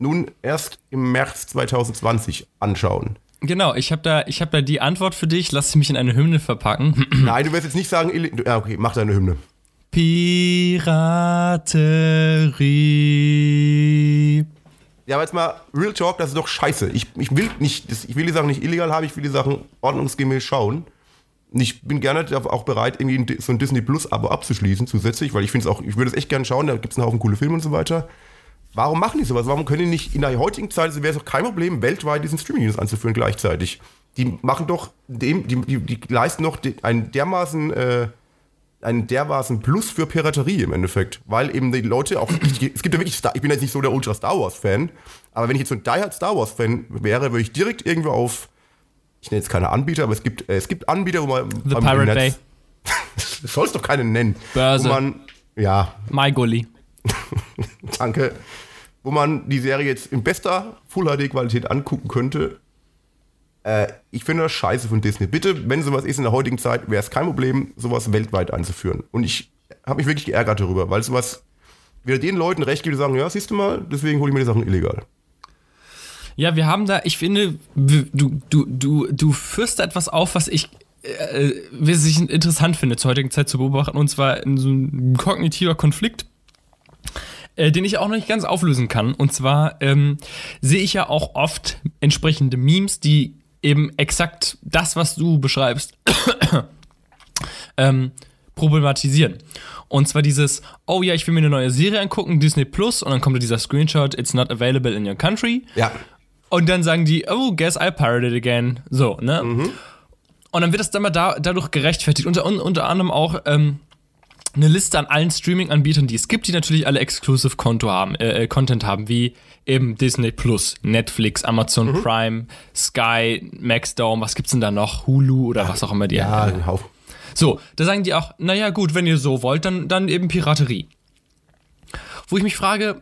nun erst im März 2020 anschauen. Genau, ich habe da, ich hab da die Antwort für dich. Lass mich in eine Hymne verpacken. Nein, du wirst jetzt nicht sagen, ja okay, mach deine Hymne. Piraterie. Ja, aber jetzt mal Real Talk, das ist doch scheiße. Ich, ich will nicht, ich will die Sachen nicht illegal haben, ich will die Sachen ordnungsgemäß schauen. Ich bin gerne auch bereit, irgendwie so ein Disney Plus-Abo abzuschließen zusätzlich, weil ich finde es auch, ich würde es echt gerne schauen, da gibt es einen Haufen coole Filme und so weiter. Warum machen die sowas? Warum können die nicht in der heutigen Zeit, wäre es auch kein Problem, weltweit diesen Streaming-Dienst anzuführen gleichzeitig? Die machen doch dem, die, die, die leisten doch einen dermaßen, äh, einen dermaßen Plus für Piraterie im Endeffekt. Weil eben die Leute auch, es gibt ja wirklich, Star, ich bin jetzt nicht so der Ultra Star Wars-Fan, aber wenn ich jetzt so ein Die Hard Star Wars-Fan wäre, würde ich direkt irgendwo auf ich nenne jetzt keine Anbieter, aber es gibt, äh, es gibt Anbieter, wo man. The Pirate Netz, Bay. das sollst doch keinen nennen. Börse. Wo man, ja. MyGully. Danke. Wo man die Serie jetzt in bester Full-HD-Qualität angucken könnte. Äh, ich finde das scheiße von Disney. Bitte, wenn sowas ist in der heutigen Zeit, wäre es kein Problem, sowas weltweit einzuführen. Und ich habe mich wirklich geärgert darüber, weil sowas wieder den Leuten recht gibt, die sagen, ja, siehst du mal, deswegen hole ich mir die Sachen illegal. Ja, wir haben da, ich finde, du, du, du, du führst da etwas auf, was ich äh, was ich interessant finde, zur heutigen Zeit zu beobachten, und zwar in so ein kognitiver Konflikt, äh, den ich auch noch nicht ganz auflösen kann. Und zwar ähm, sehe ich ja auch oft entsprechende Memes, die eben exakt das, was du beschreibst, ähm, problematisieren. Und zwar dieses, oh ja, ich will mir eine neue Serie angucken, Disney Plus, und dann kommt dieser Screenshot, it's not available in your country. Ja. Und dann sagen die, oh, guess I pirated again. So, ne? Mhm. Und dann wird das dann mal da, dadurch gerechtfertigt. Unter, unter anderem auch ähm, eine Liste an allen Streaming-Anbietern, die es gibt, die natürlich alle Exclusive Konto haben, äh, äh Content haben, wie eben Disney Plus, Netflix, Amazon mhm. Prime, Sky, Maxdome, was gibt's denn da noch? Hulu oder was auch immer die ja, haben. Ja, So, da sagen die auch, naja, gut, wenn ihr so wollt, dann, dann eben Piraterie. Wo ich mich frage,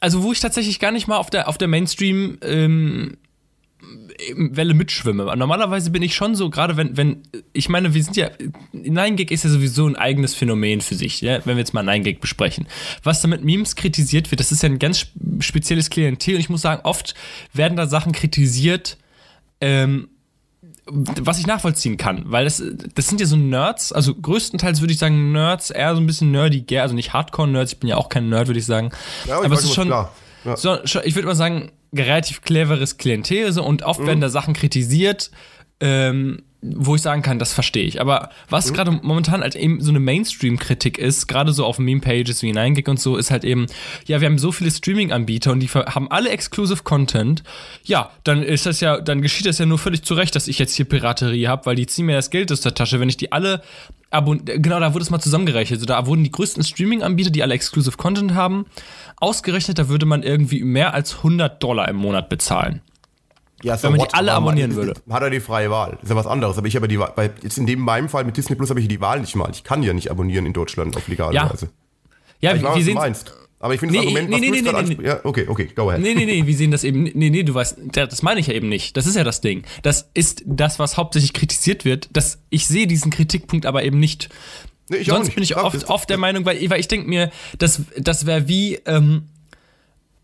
also wo ich tatsächlich gar nicht mal auf der, auf der Mainstream ähm, Welle mitschwimme. Normalerweise bin ich schon so, gerade wenn, wenn, ich meine, wir sind ja, 9gag ist ja sowieso ein eigenes Phänomen für sich, ja, wenn wir jetzt mal 9gag besprechen. Was da mit Memes kritisiert wird, das ist ja ein ganz spezielles Klientel und ich muss sagen, oft werden da Sachen kritisiert, ähm, was ich nachvollziehen kann, weil das, das sind ja so Nerds, also größtenteils würde ich sagen Nerds, eher so ein bisschen nerdy, also nicht Hardcore-Nerds, ich bin ja auch kein Nerd, würde ich sagen. Ja, aber, aber es ist schon, ja. so, ich würde mal sagen, relativ cleveres Klientel so, und oft mhm. werden da Sachen kritisiert, ähm, wo ich sagen kann, das verstehe ich. Aber was mhm. gerade momentan halt eben so eine Mainstream-Kritik ist, gerade so auf Meme-Pages wie 9gag und so, ist halt eben, ja, wir haben so viele Streaming-Anbieter und die haben alle Exclusive Content. Ja, dann ist das ja, dann geschieht das ja nur völlig zurecht, dass ich jetzt hier Piraterie habe, weil die ziehen mir das Geld aus der Tasche, wenn ich die alle abon genau, da wurde es mal zusammengerechnet. Also da wurden die größten Streaming-Anbieter, die alle Exclusive Content haben, ausgerechnet, da würde man irgendwie mehr als 100 Dollar im Monat bezahlen. Ja, so wenn man die alle abonnieren würde. Hat er die freie Wahl. Ist ja was anderes. Aber ich habe die bei, jetzt in dem meinem Fall mit Disney Plus habe ich die Wahl nicht mal. Ich kann ja nicht abonnieren in Deutschland auf legale ja. Weise. Ja, ich weiß, wie sehen meinst. Aber ich finde nee, das Argument, nee, nee, was nee, nee, nee, Ja, okay, okay, go ahead. Nee, nee, nee, wir sehen das eben, nee, nee, du weißt, das meine ich ja eben nicht. Das ist ja das Ding. Das ist das, was hauptsächlich kritisiert wird. Das, ich sehe diesen Kritikpunkt aber eben nicht. Nee, ich Sonst bin ich oft, oft der Meinung, weil, weil ich denke mir, das, das wäre wie, ähm,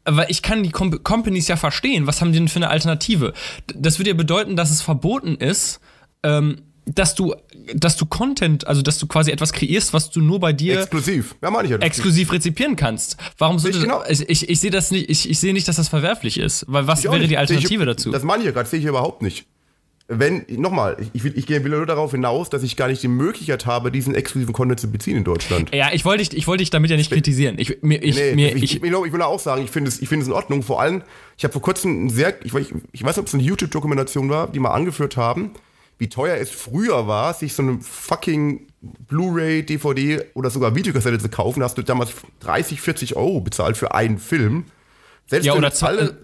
aber ich kann die Com Companies ja verstehen. Was haben die denn für eine Alternative? Das würde ja bedeuten, dass es verboten ist, ähm, dass du, dass du Content, also dass du quasi etwas kreierst, was du nur bei dir exklusiv, ja, meine ich ja exklusiv rezipieren kannst. Warum sollte ich, genau. ich, ich, ich sehe das nicht, ich, ich sehe nicht, dass das verwerflich ist, weil was wäre die Alternative ich, dazu? Das meine ich ja gerade, sehe ich überhaupt nicht wenn, nochmal, ich, will, ich gehe nur darauf hinaus, dass ich gar nicht die Möglichkeit habe, diesen exklusiven Content zu beziehen in Deutschland. Ja, ich wollte dich, ich wollte dich damit ja nicht kritisieren. Ich, mir, ich, nee, mir, ich, ich, ich, ich will auch sagen, ich finde es, ich finde es in Ordnung. Vor allem, ich habe vor kurzem ein sehr, ich, ich, ich weiß nicht, ob es eine YouTube-Dokumentation war, die mal angeführt haben, wie teuer es früher war, sich so eine fucking Blu-ray, DVD oder sogar Videokassette zu kaufen. Da hast du damals 30, 40 Euro bezahlt für einen Film. Selbst ja, oder alle,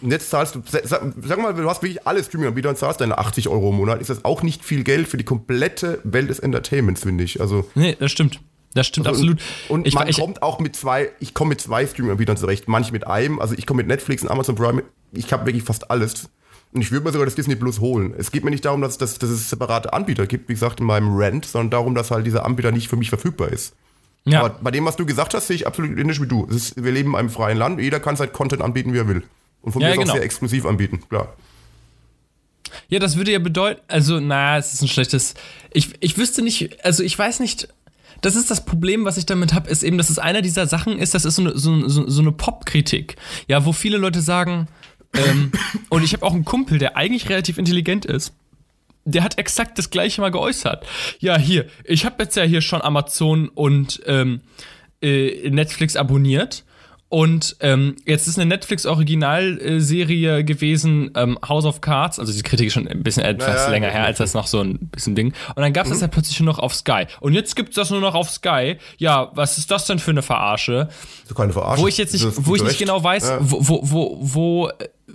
und jetzt zahlst du, sag, sag mal, du hast wirklich alle Streaming-Anbieter und zahlst deine 80 Euro im Monat. Ist das auch nicht viel Geld für die komplette Welt des Entertainments, finde ich. Also, nee, das stimmt. Das stimmt also, absolut. Und, und ich, man ich, kommt auch mit zwei, ich komme mit zwei Streaming-Anbietern zurecht, manche mit einem. Also ich komme mit Netflix und Amazon Prime, ich habe wirklich fast alles. Und ich würde mir sogar das Disney Plus holen. Es geht mir nicht darum, dass, dass, dass es separate Anbieter gibt, wie gesagt, in meinem Rent, sondern darum, dass halt dieser Anbieter nicht für mich verfügbar ist. Ja. Aber bei dem, was du gesagt hast, sehe ich absolut identisch wie du. Ist, wir leben in einem freien Land, jeder kann sein Content anbieten, wie er will. Und von ja, mir genau. auch sehr exklusiv anbieten, klar. Ja, das würde ja bedeuten, also, naja, es ist ein schlechtes. Ich, ich wüsste nicht, also ich weiß nicht, das ist das Problem, was ich damit habe, ist eben, dass es einer dieser Sachen ist, das ist so eine, so, so, so eine Pop-Kritik. Ja, wo viele Leute sagen, ähm, und ich habe auch einen Kumpel, der eigentlich relativ intelligent ist. der hat exakt das gleiche mal geäußert. Ja, hier, ich habe jetzt ja hier schon Amazon und ähm, äh, Netflix abonniert und ähm, jetzt ist eine Netflix-Originalserie gewesen, ähm, House of Cards, also die Kritik ist schon ein bisschen etwas ja, ja, länger her, als das noch so ein bisschen Ding. Und dann gab es mhm. das ja plötzlich nur noch auf Sky. Und jetzt gibt es das nur noch auf Sky. Ja, was ist das denn für eine Verarsche? So keine Verarsche. Wo ich jetzt nicht, wo ich nicht genau weiß, ja. wo, wo, wo, wo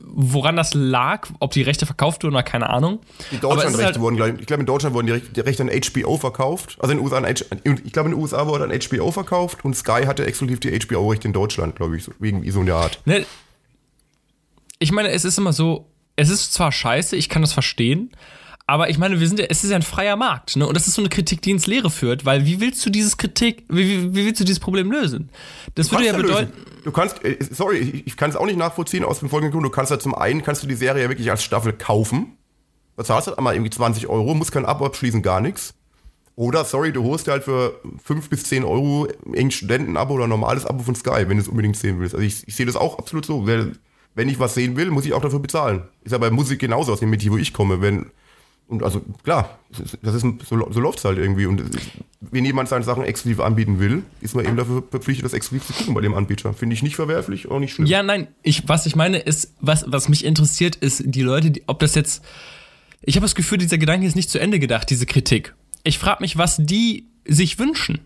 woran das lag, ob die Rechte verkauft wurden oder keine Ahnung. Die Deutschlandrechte halt wurden, ich glaube in Deutschland wurden die Rechte, die Rechte an HBO verkauft. Also in den USA an, ich glaube in den USA wurde an HBO verkauft und Sky hatte exklusiv die HBO-Rechte in Deutschland, glaube ich, wegen so einer Art. Ne, ich meine, es ist immer so, es ist zwar scheiße, ich kann das verstehen, aber ich meine, wir sind ja, es ist ja ein freier Markt, ne? Und das ist so eine Kritik, die ins Leere führt, weil wie willst du dieses Kritik, wie, wie, willst du dieses Problem lösen? Das du würde ja bedeuten. Lösen. Du kannst, äh, sorry, ich, ich kann es auch nicht nachvollziehen aus dem folgenden Grund. Du kannst ja zum einen, kannst du die Serie ja wirklich als Staffel kaufen. Da zahlst du einmal irgendwie 20 Euro, musst kein Abo abschließen, gar nichts. Oder, sorry, du holst dir halt für 5 bis 10 Euro irgendein Studentenabo oder ein normales Abo von Sky, wenn du es unbedingt sehen willst. Also ich, ich sehe das auch absolut so. Wenn ich was sehen will, muss ich auch dafür bezahlen. Ist ja bei Musik genauso aus dem Metier, wo ich komme. Wenn, und also klar, das ist, so, so läuft es halt irgendwie. Und wenn jemand seine Sachen exklusiv anbieten will, ist man eben dafür verpflichtet, das exklusiv zu gucken bei dem Anbieter. Finde ich nicht verwerflich, auch nicht schlimm. Ja, nein, ich, was ich meine ist, was, was mich interessiert, ist die Leute, die, ob das jetzt. Ich habe das Gefühl, dieser Gedanke ist nicht zu Ende gedacht, diese Kritik. Ich frage mich, was die sich wünschen.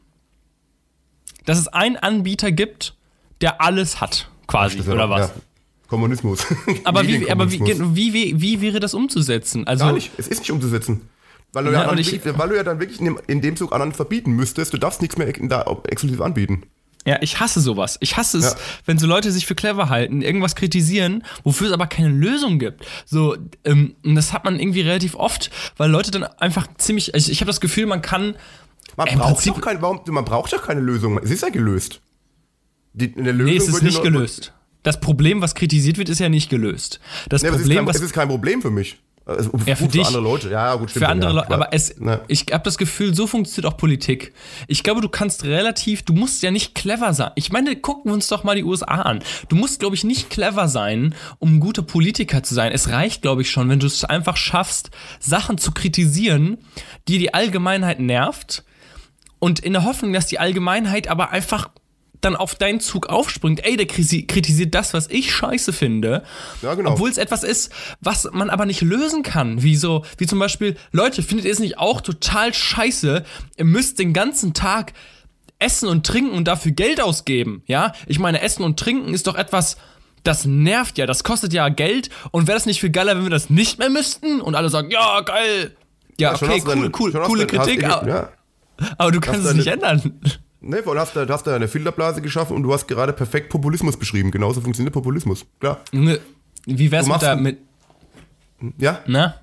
Dass es einen Anbieter gibt, der alles hat, quasi, oder was? Ja. Kommunismus. Aber, wie, aber wie, wie, wie, wie wäre das umzusetzen? Also, Gar nicht, es ist nicht umzusetzen. Weil du ja, ja, ich, weil du ja dann wirklich in dem, in dem Zug anderen verbieten müsstest, du darfst nichts mehr da exklusiv anbieten. Ja, ich hasse sowas. Ich hasse es, ja. wenn so Leute sich für clever halten, irgendwas kritisieren, wofür es aber keine Lösung gibt. So, ähm, das hat man irgendwie relativ oft, weil Leute dann einfach ziemlich. Also ich habe das Gefühl, man kann. Man braucht doch kein, warum, man braucht doch keine Lösung. Es ist ja gelöst. Die, eine Lösung nee, es ist nicht gelöst das Problem, was kritisiert wird, ist ja nicht gelöst. Das nee, Problem, kein, was, es ist kein Problem für mich. Also, ja, für, dich, für andere Leute. Ja, gut, stimmt. Für andere ja, Leute. Aber es, ne. ich habe das Gefühl, so funktioniert auch Politik. Ich glaube, du kannst relativ, du musst ja nicht clever sein. Ich meine, gucken wir uns doch mal die USA an. Du musst, glaube ich, nicht clever sein, um ein guter Politiker zu sein. Es reicht, glaube ich, schon, wenn du es einfach schaffst, Sachen zu kritisieren, die die Allgemeinheit nervt. Und in der Hoffnung, dass die Allgemeinheit aber einfach dann auf deinen Zug aufspringt, ey, der kritisiert das, was ich scheiße finde. Ja, genau. Obwohl es etwas ist, was man aber nicht lösen kann. Wie so, wie zum Beispiel, Leute, findet ihr es nicht auch total scheiße? Ihr müsst den ganzen Tag essen und trinken und dafür Geld ausgeben, ja? Ich meine, Essen und Trinken ist doch etwas, das nervt ja, das kostet ja Geld und wäre das nicht viel geiler, wenn wir das nicht mehr müssten? Und alle sagen, ja, geil. Ja, ja okay, cool, cool, coole Kritik, aber, ja. aber, du kannst es nicht ändern. Nee, du hast, du hast da eine Filterblase geschaffen und du hast gerade perfekt Populismus beschrieben. Genauso funktioniert Populismus. Klar. Wie wär's mit da mit. Ja? Na?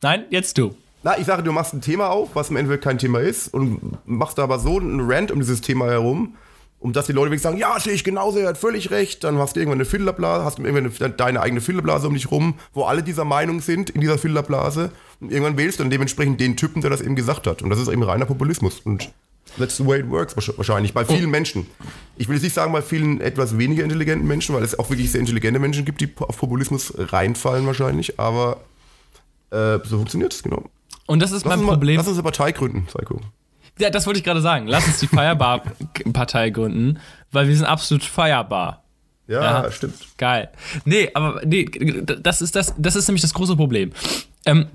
Nein, jetzt du. Na, ich sage, du machst ein Thema auf, was im Endeffekt kein Thema ist, und machst da aber so einen Rant um dieses Thema herum, um dass die Leute wirklich sagen, ja, sehe ich genauso, er hat völlig recht. Dann hast du irgendwann eine Filterblase, hast du irgendwann eine, deine eigene Filterblase um dich rum, wo alle dieser Meinung sind in dieser Filterblase. Und irgendwann wählst du dann dementsprechend den Typen, der das eben gesagt hat. Und das ist eben reiner Populismus. Und That's the way it works wahrscheinlich. Bei vielen oh. Menschen. Ich will jetzt nicht sagen bei vielen etwas weniger intelligenten Menschen, weil es auch wirklich sehr intelligente Menschen gibt, die auf Populismus reinfallen wahrscheinlich, aber äh, so funktioniert es, genau. Und das ist lass mein Problem. Mal, lass uns eine Partei gründen, Psycho. Ja, das wollte ich gerade sagen. Lass uns die Firebar-Partei gründen, weil wir sind absolut Firebar. Ja, ja, stimmt. Geil. Nee, aber nee, das ist das, das ist nämlich das große Problem. Ähm,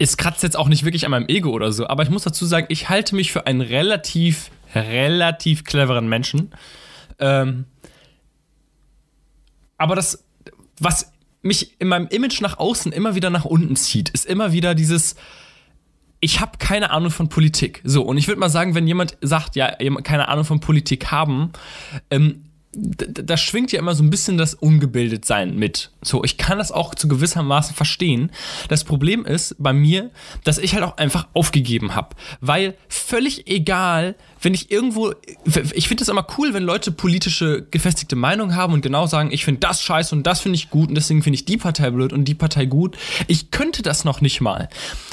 es kratzt jetzt auch nicht wirklich an meinem Ego oder so, aber ich muss dazu sagen, ich halte mich für einen relativ, relativ cleveren Menschen. Ähm, aber das, was mich in meinem Image nach außen immer wieder nach unten zieht, ist immer wieder dieses, ich habe keine Ahnung von Politik. So, und ich würde mal sagen, wenn jemand sagt, ja, keine Ahnung von Politik haben, ähm, da schwingt ja immer so ein bisschen das Ungebildetsein mit. So, ich kann das auch zu gewissermaßen verstehen. Das Problem ist bei mir, dass ich halt auch einfach aufgegeben habe. Weil völlig egal, wenn ich irgendwo, ich finde es immer cool, wenn Leute politische gefestigte Meinung haben und genau sagen, ich finde das scheiße und das finde ich gut und deswegen finde ich die Partei blöd und die Partei gut. Ich könnte das noch nicht mal.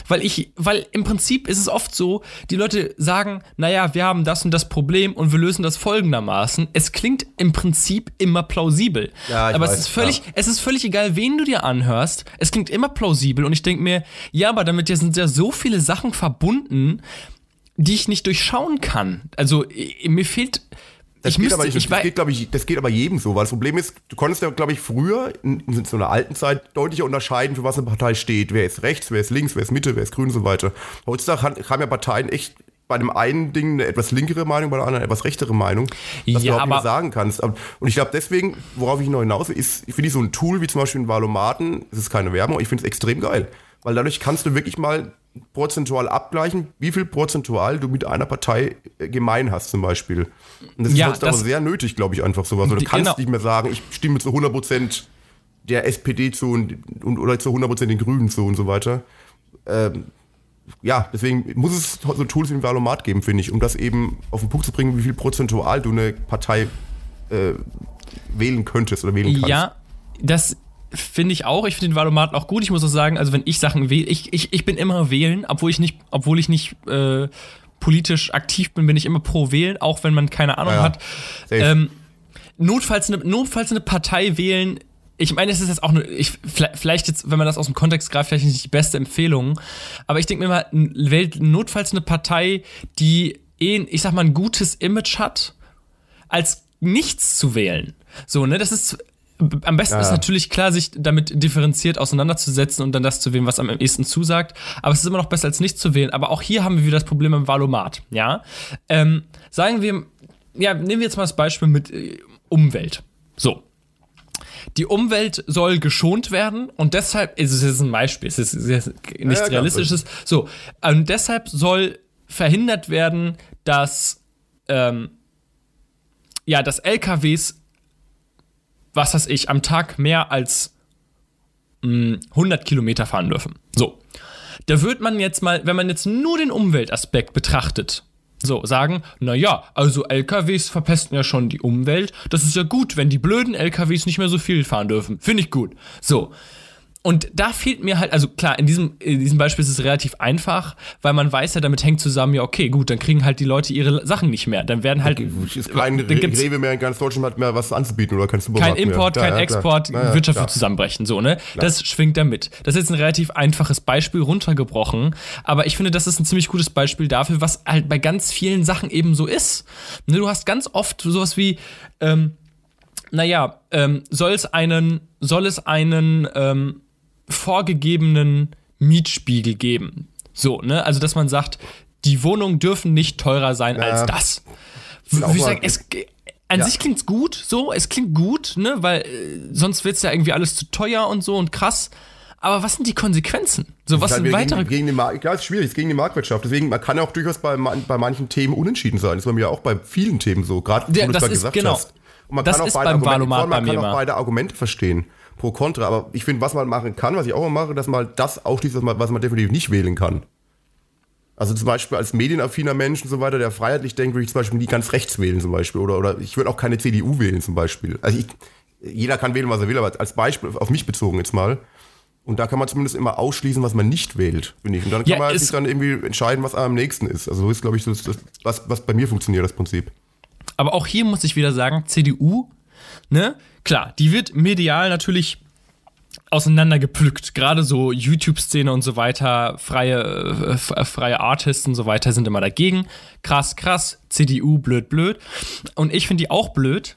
Weil ich, weil im Prinzip ist es oft so, die Leute sagen, naja, wir haben das und das Problem und wir lösen das folgendermaßen. Es klingt im Prinzip immer plausibel. Ja, aber weiß, es ist völlig, ja. es ist völlig egal, wen du dir anhörst. Es klingt immer plausibel und ich denke mir, ja, aber damit sind ja so viele Sachen verbunden, die ich nicht durchschauen kann. Also mir fehlt. Das, geht, müsste, aber, ich, das, geht, glaube ich, das geht aber jedem so, weil das Problem ist, du konntest ja, glaube ich, früher in, in, so einer alten Zeit deutlicher unterscheiden, für was eine Partei steht. Wer ist rechts, wer ist links, wer ist Mitte, wer ist grün und so weiter. Heutzutage haben ja Parteien echt bei dem einen Ding eine etwas linkere Meinung, bei der anderen eine etwas rechtere Meinung, was ja, du auch nicht sagen kannst. Und ich glaube deswegen, worauf ich noch hinaus will, ist, ich finde so ein Tool wie zum Beispiel ein Valomaten, das ist keine Werbung, ich finde es extrem geil. Weil dadurch kannst du wirklich mal prozentual abgleichen, wie viel prozentual du mit einer Partei äh, gemein hast zum Beispiel. Und das ja, ist heutzutage sehr nötig, glaube ich, einfach sowas. Also du kannst genau. nicht mehr sagen, ich stimme zu 100% der SPD zu und, und oder zu 100% den Grünen zu und so weiter. Ähm, ja, deswegen muss es so Tools wie ein Valomat geben, finde ich, um das eben auf den Punkt zu bringen, wie viel prozentual du eine Partei äh, wählen könntest oder wählen kannst. Ja, das Finde ich auch. Ich finde den Wahlomaten auch gut. Ich muss auch sagen, also wenn ich Sachen wähle, ich, ich, ich bin immer wählen, obwohl ich nicht, obwohl ich nicht äh, politisch aktiv bin, bin ich immer pro wählen, auch wenn man keine Ahnung ja, hat. Ähm, notfalls, eine, notfalls eine Partei wählen, ich meine, es ist jetzt auch nur, ich, vielleicht jetzt, wenn man das aus dem Kontext greift, vielleicht nicht die beste Empfehlung, aber ich denke mir mal, wählt notfalls eine Partei, die eh, ich sag mal, ein gutes Image hat, als nichts zu wählen. So, ne, das ist, am besten ja. ist natürlich klar, sich damit differenziert auseinanderzusetzen und dann das zu wählen, was am ehesten zusagt. Aber es ist immer noch besser, als nicht zu wählen. Aber auch hier haben wir wieder das Problem im Valomat. Ja, ähm, sagen wir, ja, nehmen wir jetzt mal das Beispiel mit äh, Umwelt. So. Die Umwelt soll geschont werden und deshalb, es ist ein Beispiel, es ist nichts ja, Realistisches. So, und deshalb soll verhindert werden, dass, ähm, ja, dass LKWs was weiß ich, am Tag mehr als mh, hm, 100 Kilometer fahren dürfen. So. Da wird man jetzt mal, wenn man jetzt nur den Umweltaspekt betrachtet, so sagen, naja, also LKWs verpesten ja schon die Umwelt. Das ist ja gut, wenn die blöden LKWs nicht mehr so viel fahren dürfen. Finde ich gut. So. Und da fehlt mir halt, also klar, in diesem, in diesem Beispiel ist es relativ einfach, weil man weiß ja, damit hängt zusammen, ja, okay, gut, dann kriegen halt die Leute ihre Sachen nicht mehr. Dann werden halt. Okay, ist kein Re Rewe mehr in ganz Deutschland hat mehr was anzubieten oder kein Supermarkt Kein Import, mehr. kein ja, Export, ja, Wirtschaft wird zusammenbrechen, so, ne? Klar. Das schwingt da mit. Das ist jetzt ein relativ einfaches Beispiel runtergebrochen, aber ich finde, das ist ein ziemlich gutes Beispiel dafür, was halt bei ganz vielen Sachen eben so ist. Ne, du hast ganz oft sowas wie, ähm, naja, ähm, soll es einen, soll es einen, ähm, vorgegebenen Mietspiegel geben. So, ne? Also, dass man sagt, die Wohnungen dürfen nicht teurer sein ja. als das. Würde ich sagen, es, an ja. sich klingt's gut, so, es klingt gut, ne, weil äh, sonst wird's ja irgendwie alles zu teuer und so und krass. Aber was sind die Konsequenzen? So, was sind weitere. Gegen, gegen den Markt, klar, ist schwierig, es ist gegen die Marktwirtschaft. Deswegen, man kann ja auch durchaus bei, bei manchen Themen unentschieden sein. Das war mir ja auch bei vielen Themen so, gerade ja, das ist, gesagt genau. hast. Und man das kann auch beide Argumente, man kann auch beide Argumente verstehen pro Kontra. Aber ich finde, was man machen kann, was ich auch immer mache, dass man das ausschließt, was man, was man definitiv nicht wählen kann. Also zum Beispiel als medienaffiner Mensch und so weiter, der freiheitlich denkt, würde ich zum Beispiel nie ganz rechts wählen zum Beispiel. Oder, oder ich würde auch keine CDU wählen zum Beispiel. Also ich, jeder kann wählen, was er will, aber als Beispiel auf mich bezogen jetzt mal. Und da kann man zumindest immer ausschließen, was man nicht wählt, finde ich. Und dann kann ja, man sich dann irgendwie entscheiden, was am nächsten ist. Also so ist, glaube ich, das, das, was, was bei mir funktioniert, das Prinzip. Aber auch hier muss ich wieder sagen, CDU ne? Klar, die wird medial natürlich auseinandergepflückt. Gerade so YouTube-Szene und so weiter, freie, äh, freie Artists und so weiter sind immer dagegen. Krass, krass, CDU, blöd, blöd. Und ich finde die auch blöd,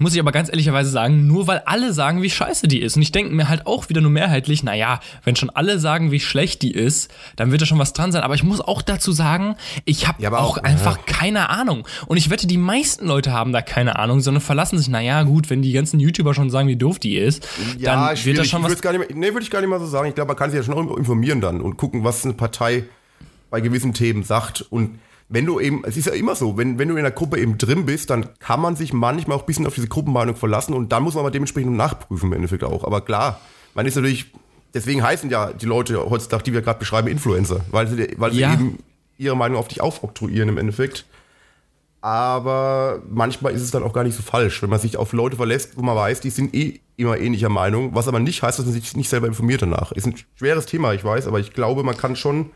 muss ich aber ganz ehrlicherweise sagen, nur weil alle sagen, wie scheiße die ist. Und ich denke mir halt auch wieder nur mehrheitlich, naja, wenn schon alle sagen, wie schlecht die ist, dann wird da schon was dran sein. Aber ich muss auch dazu sagen, ich habe ja, auch, auch, einfach ja. keine Ahnung. Und ich wette, die meisten Leute haben da keine Ahnung, sondern verlassen sich, naja, gut, wenn die ganzen YouTuber schon sagen, wie doof die ist, ja, dann schwierig. wird da schon was. Gar nicht mehr, nee, würde ich gar nicht mal so sagen. Ich glaube, man kann sich ja schon informieren dann und gucken, was eine Partei bei gewissen Themen sagt. Und wenn du eben, es ist ja immer so, wenn, wenn du in der Gruppe eben drin bist, dann kann man sich manchmal auch ein bisschen auf diese Gruppenmeinung verlassen und dann muss man aber dementsprechend nachprüfen im Endeffekt auch. Aber klar, man ist natürlich, deswegen heißen ja die Leute heutzutage, die wir gerade beschreiben, Influencer, weil sie, weil sie ja. eben ihre Meinung auf dich aufoktroyieren im Endeffekt. Aber manchmal ist es dann auch gar nicht so falsch, wenn man sich auf Leute verlässt, wo man weiß, die sind eh immer ähnlicher Meinung, was aber nicht heißt, dass man sich nicht selber informiert danach. Ist ein schweres Thema, ich weiß, aber ich glaube, man kann schon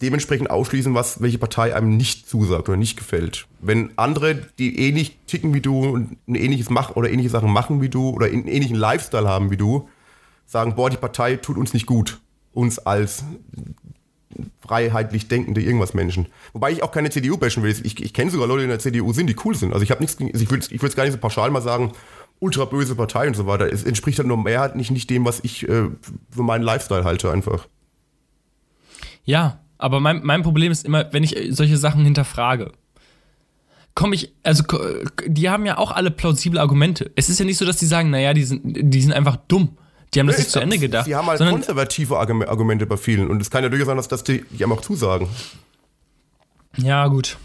dementsprechend ausschließen, was welche Partei einem nicht zusagt oder nicht gefällt. Wenn andere, die ähnlich ticken wie du und ein ähnliches machen oder ähnliche Sachen machen wie du oder einen ähnlichen Lifestyle haben wie du, sagen, boah, die Partei tut uns nicht gut, uns als freiheitlich denkende irgendwas Menschen. Wobei ich auch keine CDU bashen will. Ich, ich kenne sogar Leute, die in der CDU sind, die cool sind. Also ich habe nichts, ich würde ich es gar nicht so pauschal mal sagen, ultra böse Partei und so weiter. Es entspricht halt nur mehrheitlich nicht, nicht dem, was ich äh, für meinen Lifestyle halte einfach. Ja, aber mein, mein Problem ist immer, wenn ich solche Sachen hinterfrage, komme ich, also die haben ja auch alle plausible Argumente. Es ist ja nicht so, dass die sagen, naja, die sind, die sind einfach dumm. Die haben das nicht zu Ende gedacht. Die haben halt konservative Argumente bei vielen. Und es kann ja durchaus sein, dass das die, die auch zusagen. Ja, gut.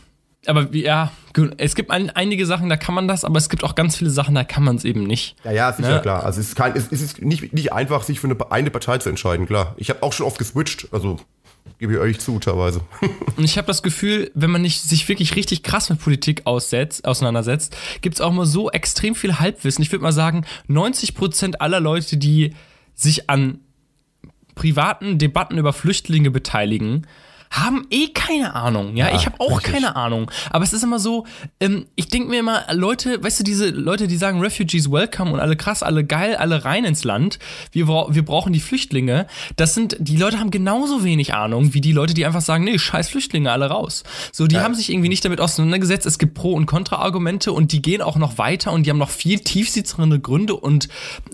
Aber ja, es gibt ein, einige Sachen, da kann man das, aber es gibt auch ganz viele Sachen, da kann man es eben nicht. Ja, ja, sicher, ne? klar. Also es ist, kein, es ist nicht, nicht einfach, sich für eine, eine Partei zu entscheiden, klar. Ich habe auch schon oft geswitcht, also gebe ich euch zu, teilweise. Und ich habe das Gefühl, wenn man nicht sich wirklich richtig krass mit Politik aussetzt, auseinandersetzt, gibt es auch immer so extrem viel Halbwissen. Ich würde mal sagen, 90% aller Leute, die sich an privaten Debatten über Flüchtlinge beteiligen, haben eh keine Ahnung. Ja, ja ich habe auch richtig. keine Ahnung. Aber es ist immer so, ähm, ich denke mir immer, Leute, weißt du, diese Leute, die sagen Refugees welcome und alle krass, alle geil, alle rein ins Land, wir, wir brauchen die Flüchtlinge, das sind, die Leute haben genauso wenig Ahnung wie die Leute, die einfach sagen, nee, scheiß Flüchtlinge, alle raus. So, die ja. haben sich irgendwie nicht damit auseinandergesetzt. Es gibt Pro- und Kontra-Argumente und die gehen auch noch weiter und die haben noch viel tiefsitzende Gründe und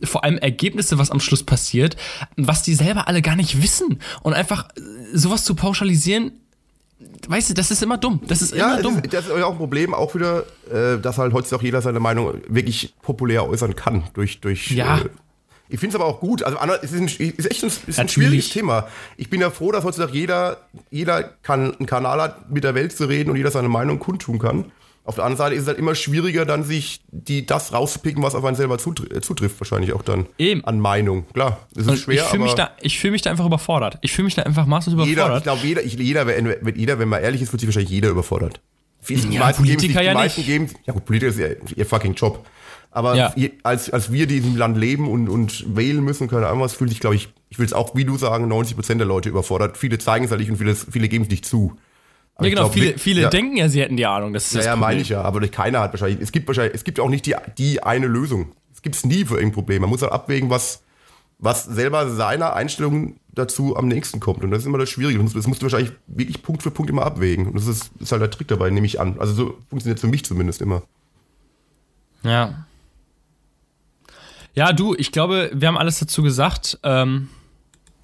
vor allem Ergebnisse, was am Schluss passiert, was die selber alle gar nicht wissen. Und einfach sowas zu pauschalisieren, weißt du, das ist immer dumm. Das ist ja, immer dumm. Ist, das ist auch ein Problem, auch wieder, äh, dass halt heutzutage jeder seine Meinung wirklich populär äußern kann. Durch, durch ja. Äh, ich finde es aber auch gut. Also es ist, ein, ist echt ein, ist ein schwieriges Thema. Ich bin ja froh, dass heutzutage jeder, jeder kann, einen Kanal hat, mit der Welt zu reden und jeder seine Meinung kundtun kann. Auf der anderen Seite ist es halt immer schwieriger, dann sich die, das rauszupicken, was auf einen selber äh, zutrifft, wahrscheinlich auch dann. Eben. An Meinung. Klar, das ist schwer. Ich fühle mich, da, fühl mich da einfach überfordert. Ich fühle mich da einfach maßlos überfordert. Jeder, ich glaube, jeder, jeder, wenn, jeder, wenn man ehrlich ist, fühlt sich wahrscheinlich jeder überfordert. Die ja, Politiker sich, ja nicht. Geben, ja gut, Politiker ist ihr, ihr fucking Job. Aber ja. als, als wir die in diesem Land leben und, und wählen müssen, keine Ahnung was, fühlt sich, glaube ich, ich will es auch, wie du sagen, 90% der Leute überfordert. Viele zeigen es halt nicht und viele, viele geben es nicht zu. Aber ja, genau, glaub, viele, viele ja, denken ja, sie hätten die Ahnung. Das ist ja, das ja, meine ich ja, aber keiner hat wahrscheinlich. Es gibt wahrscheinlich, es gibt auch nicht die, die eine Lösung. Es gibt es nie für irgendein Problem. Man muss halt abwägen, was, was selber seiner Einstellung dazu am nächsten kommt. Und das ist immer das Schwierige. Das musst du wahrscheinlich wirklich Punkt für Punkt immer abwägen. Und das ist, ist halt der Trick dabei, nehme ich an. Also so funktioniert es für mich zumindest immer. Ja. Ja, du, ich glaube, wir haben alles dazu gesagt. Ähm,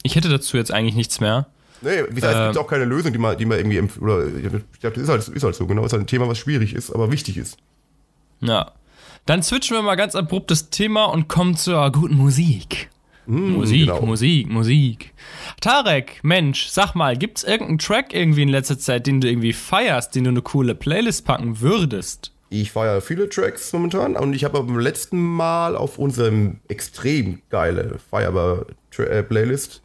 ich hätte dazu jetzt eigentlich nichts mehr. Nee, wie gesagt, äh, es gibt ähm. auch keine Lösung, die man, die man irgendwie, oder ich glaube, das ist halt, ist halt so, genau, ist halt ein Thema, was schwierig ist, aber wichtig ist. Ja. Dann switchen wir mal ganz abrupt das Thema und kommen zur guten Musik. Mm, Musik, genau. Musik, Musik. Tarek, Mensch, sag mal, gibt's irgendeinen Track irgendwie in letzter Zeit, den du irgendwie feierst, den du eine coole Playlist packen würdest? Ich feiere viele Tracks momentan und ich habe beim letzten Mal auf unserem extrem geile Firebar-Playlist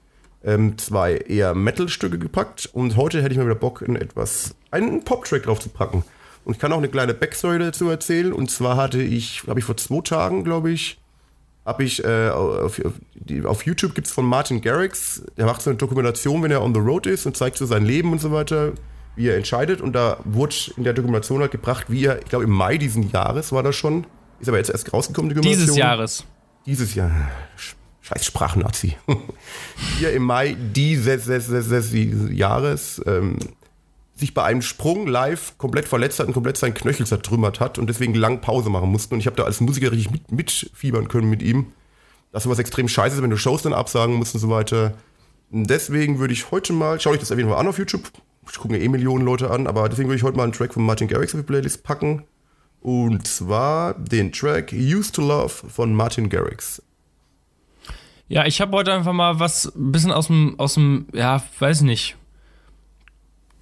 ähm, zwei eher Metal-Stücke gepackt und heute hätte ich mal wieder Bock, in etwas, einen Pop-Track drauf zu packen. Und ich kann auch eine kleine Backstory dazu erzählen. Und zwar hatte ich, habe ich vor zwei Tagen, glaube ich, habe ich äh, auf, auf, YouTube gibt es von Martin Garrix, der macht so eine Dokumentation, wenn er on the road ist und zeigt so sein Leben und so weiter, wie er entscheidet. Und da wurde in der Dokumentation halt gebracht, wie er, ich glaube im Mai diesen Jahres war das schon, ist aber jetzt erst rausgekommen, die Dokumentation. Dieses Jahres. Dieses Jahr. Scheiß Sprachnazi. Hier im Mai dieses Jahres ähm, sich bei einem Sprung live komplett verletzt hat und komplett seinen Knöchel zertrümmert hat und deswegen lang Pause machen musste. Und ich habe da als Musiker richtig mit, mitfiebern können mit ihm. Das ist was extrem scheiße wenn du Shows dann absagen musst und so weiter. Und deswegen würde ich heute mal, schau ich das auf jeden Fall an auf YouTube. Ich gucke mir eh Millionen Leute an, aber deswegen würde ich heute mal einen Track von Martin Garrix auf die Playlist packen. Und zwar den Track Used to Love von Martin Garrix. Ja, ich habe heute einfach mal was ein bisschen aus dem, aus dem, ja, weiß nicht.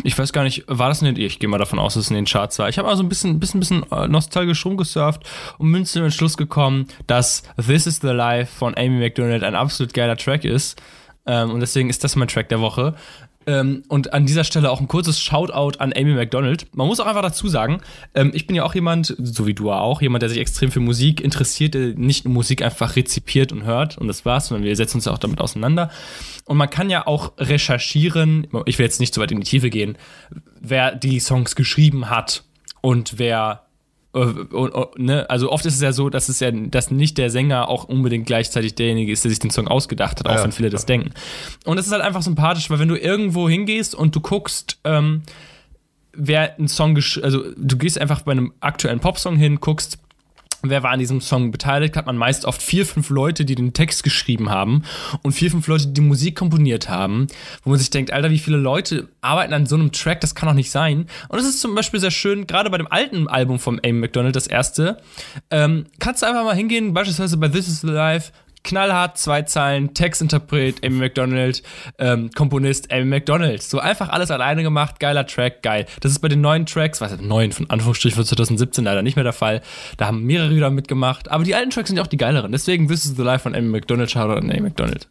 Ich weiß gar nicht, war das nicht? Ich gehe mal davon aus, dass es in den Charts war. Ich habe also ein bisschen, bisschen, bisschen äh, nostalgisch rumgesurft und bin zu dem Entschluss gekommen, dass This is the Life von Amy McDonald ein absolut geiler Track ist. Ähm, und deswegen ist das mein Track der Woche. Ähm, und an dieser Stelle auch ein kurzes Shoutout an Amy McDonald. Man muss auch einfach dazu sagen, ähm, ich bin ja auch jemand, so wie du auch, jemand, der sich extrem für Musik interessiert, der nicht nur Musik einfach rezipiert und hört und das war's, sondern wir setzen uns ja auch damit auseinander. Und man kann ja auch recherchieren, ich will jetzt nicht so weit in die Tiefe gehen, wer die Songs geschrieben hat und wer ne? Also oft ist es ja so, dass es ja, dass nicht der Sänger auch unbedingt gleichzeitig derjenige ist, der sich den Song ausgedacht hat, auch ja, wenn viele ja. das denken. Und es ist halt einfach sympathisch, weil wenn du irgendwo hingehst und du guckst, ähm, wer einen Song, also du gehst einfach bei einem aktuellen Popsong hin, guckst, wer war an diesem Song beteiligt, hat man meist oft vier, fünf Leute, die den Text geschrieben haben und vier, fünf Leute, die die Musik komponiert haben, wo man sich denkt, Alter, wie viele Leute arbeiten an so einem Track, das kann doch nicht sein. Und es ist zum Beispiel sehr schön, gerade bei dem alten Album von Amy McDonald, das erste, ähm, kannst du einfach mal hingehen, beispielsweise bei This Is Life, knallhart, zwei Zeilen, Textinterpret, Amy McDonald, ähm, Komponist Amy McDonald. So einfach alles alleine gemacht, geiler Track, geil. Das ist bei den neuen Tracks, was neuen von Anführungsstrichen von 2017 leider nicht mehr der Fall. Da haben mehrere wieder mitgemacht, aber die alten Tracks sind ja auch die geileren. Deswegen This is the Life von Amy McDonald, Shoutout an Amy McDonald.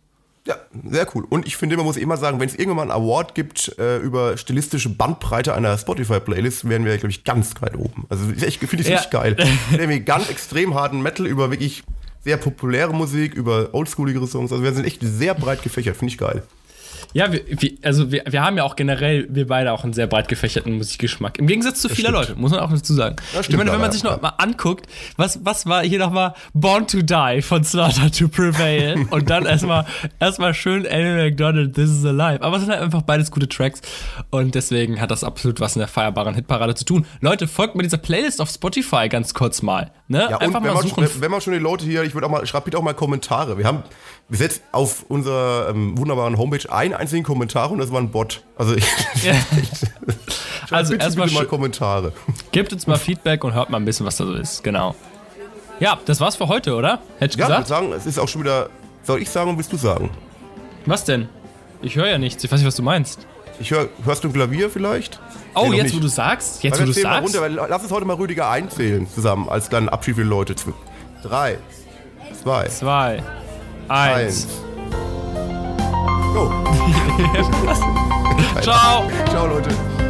Ja, sehr cool. Und ich finde, man muss immer sagen, wenn es irgendwann mal einen Award gibt äh, über stilistische Bandbreite einer Spotify-Playlist, wären wir, glaube ich, ganz weit oben. Also ich finde ich ja. richtig geil. Irgendwie ganz extrem harten Metal über wirklich sehr populäre Musik, über oldschooligere Songs. Also wir sind echt sehr breit gefächert, finde ich geil. Ja, wir, wir, also wir, wir haben ja auch generell, wir beide auch einen sehr breit gefächerten Musikgeschmack. Im Gegensatz zu vielen Leuten, muss man auch dazu sagen. ich meine, wenn man sich noch mal anguckt, was, was war hier nochmal Born to Die von Slaughter to Prevail und dann erstmal erstmal schön Amy McDonald, This is Alive. Aber es sind halt einfach beides gute Tracks und deswegen hat das absolut was in der feierbaren Hitparade zu tun. Leute, folgt mir dieser Playlist auf Spotify ganz kurz mal. Ne? Ja, einfach mal suchen. Schon, wenn man schon die Leute hier, ich würde auch mal, schreibt bitte auch mal Kommentare. Wir haben wir setzen auf unserer ähm, wunderbaren Homepage einen einzigen Kommentar und das war ein Bot. Also, ich, ja. also erstmal mal Kommentare. Gebt uns mal Feedback und hört mal ein bisschen, was da so ist. Genau. Ja, das war's für heute, oder? Hättest du ja, gesagt? ich würde sagen, es ist auch schon wieder. Soll ich sagen und willst du sagen? Was denn? Ich höre ja nichts. Ich weiß nicht, was du meinst. Ich höre. Hörst du ein Klavier vielleicht? Oh, nee, jetzt nicht. wo du sagst? Jetzt wo du sagst? Runter, lass uns heute mal Rüdiger einzählen zusammen als dann Abschied für die Leute. Drei. Zwei. Zwei. Eins. Go. Ciao. Ciao, Leute.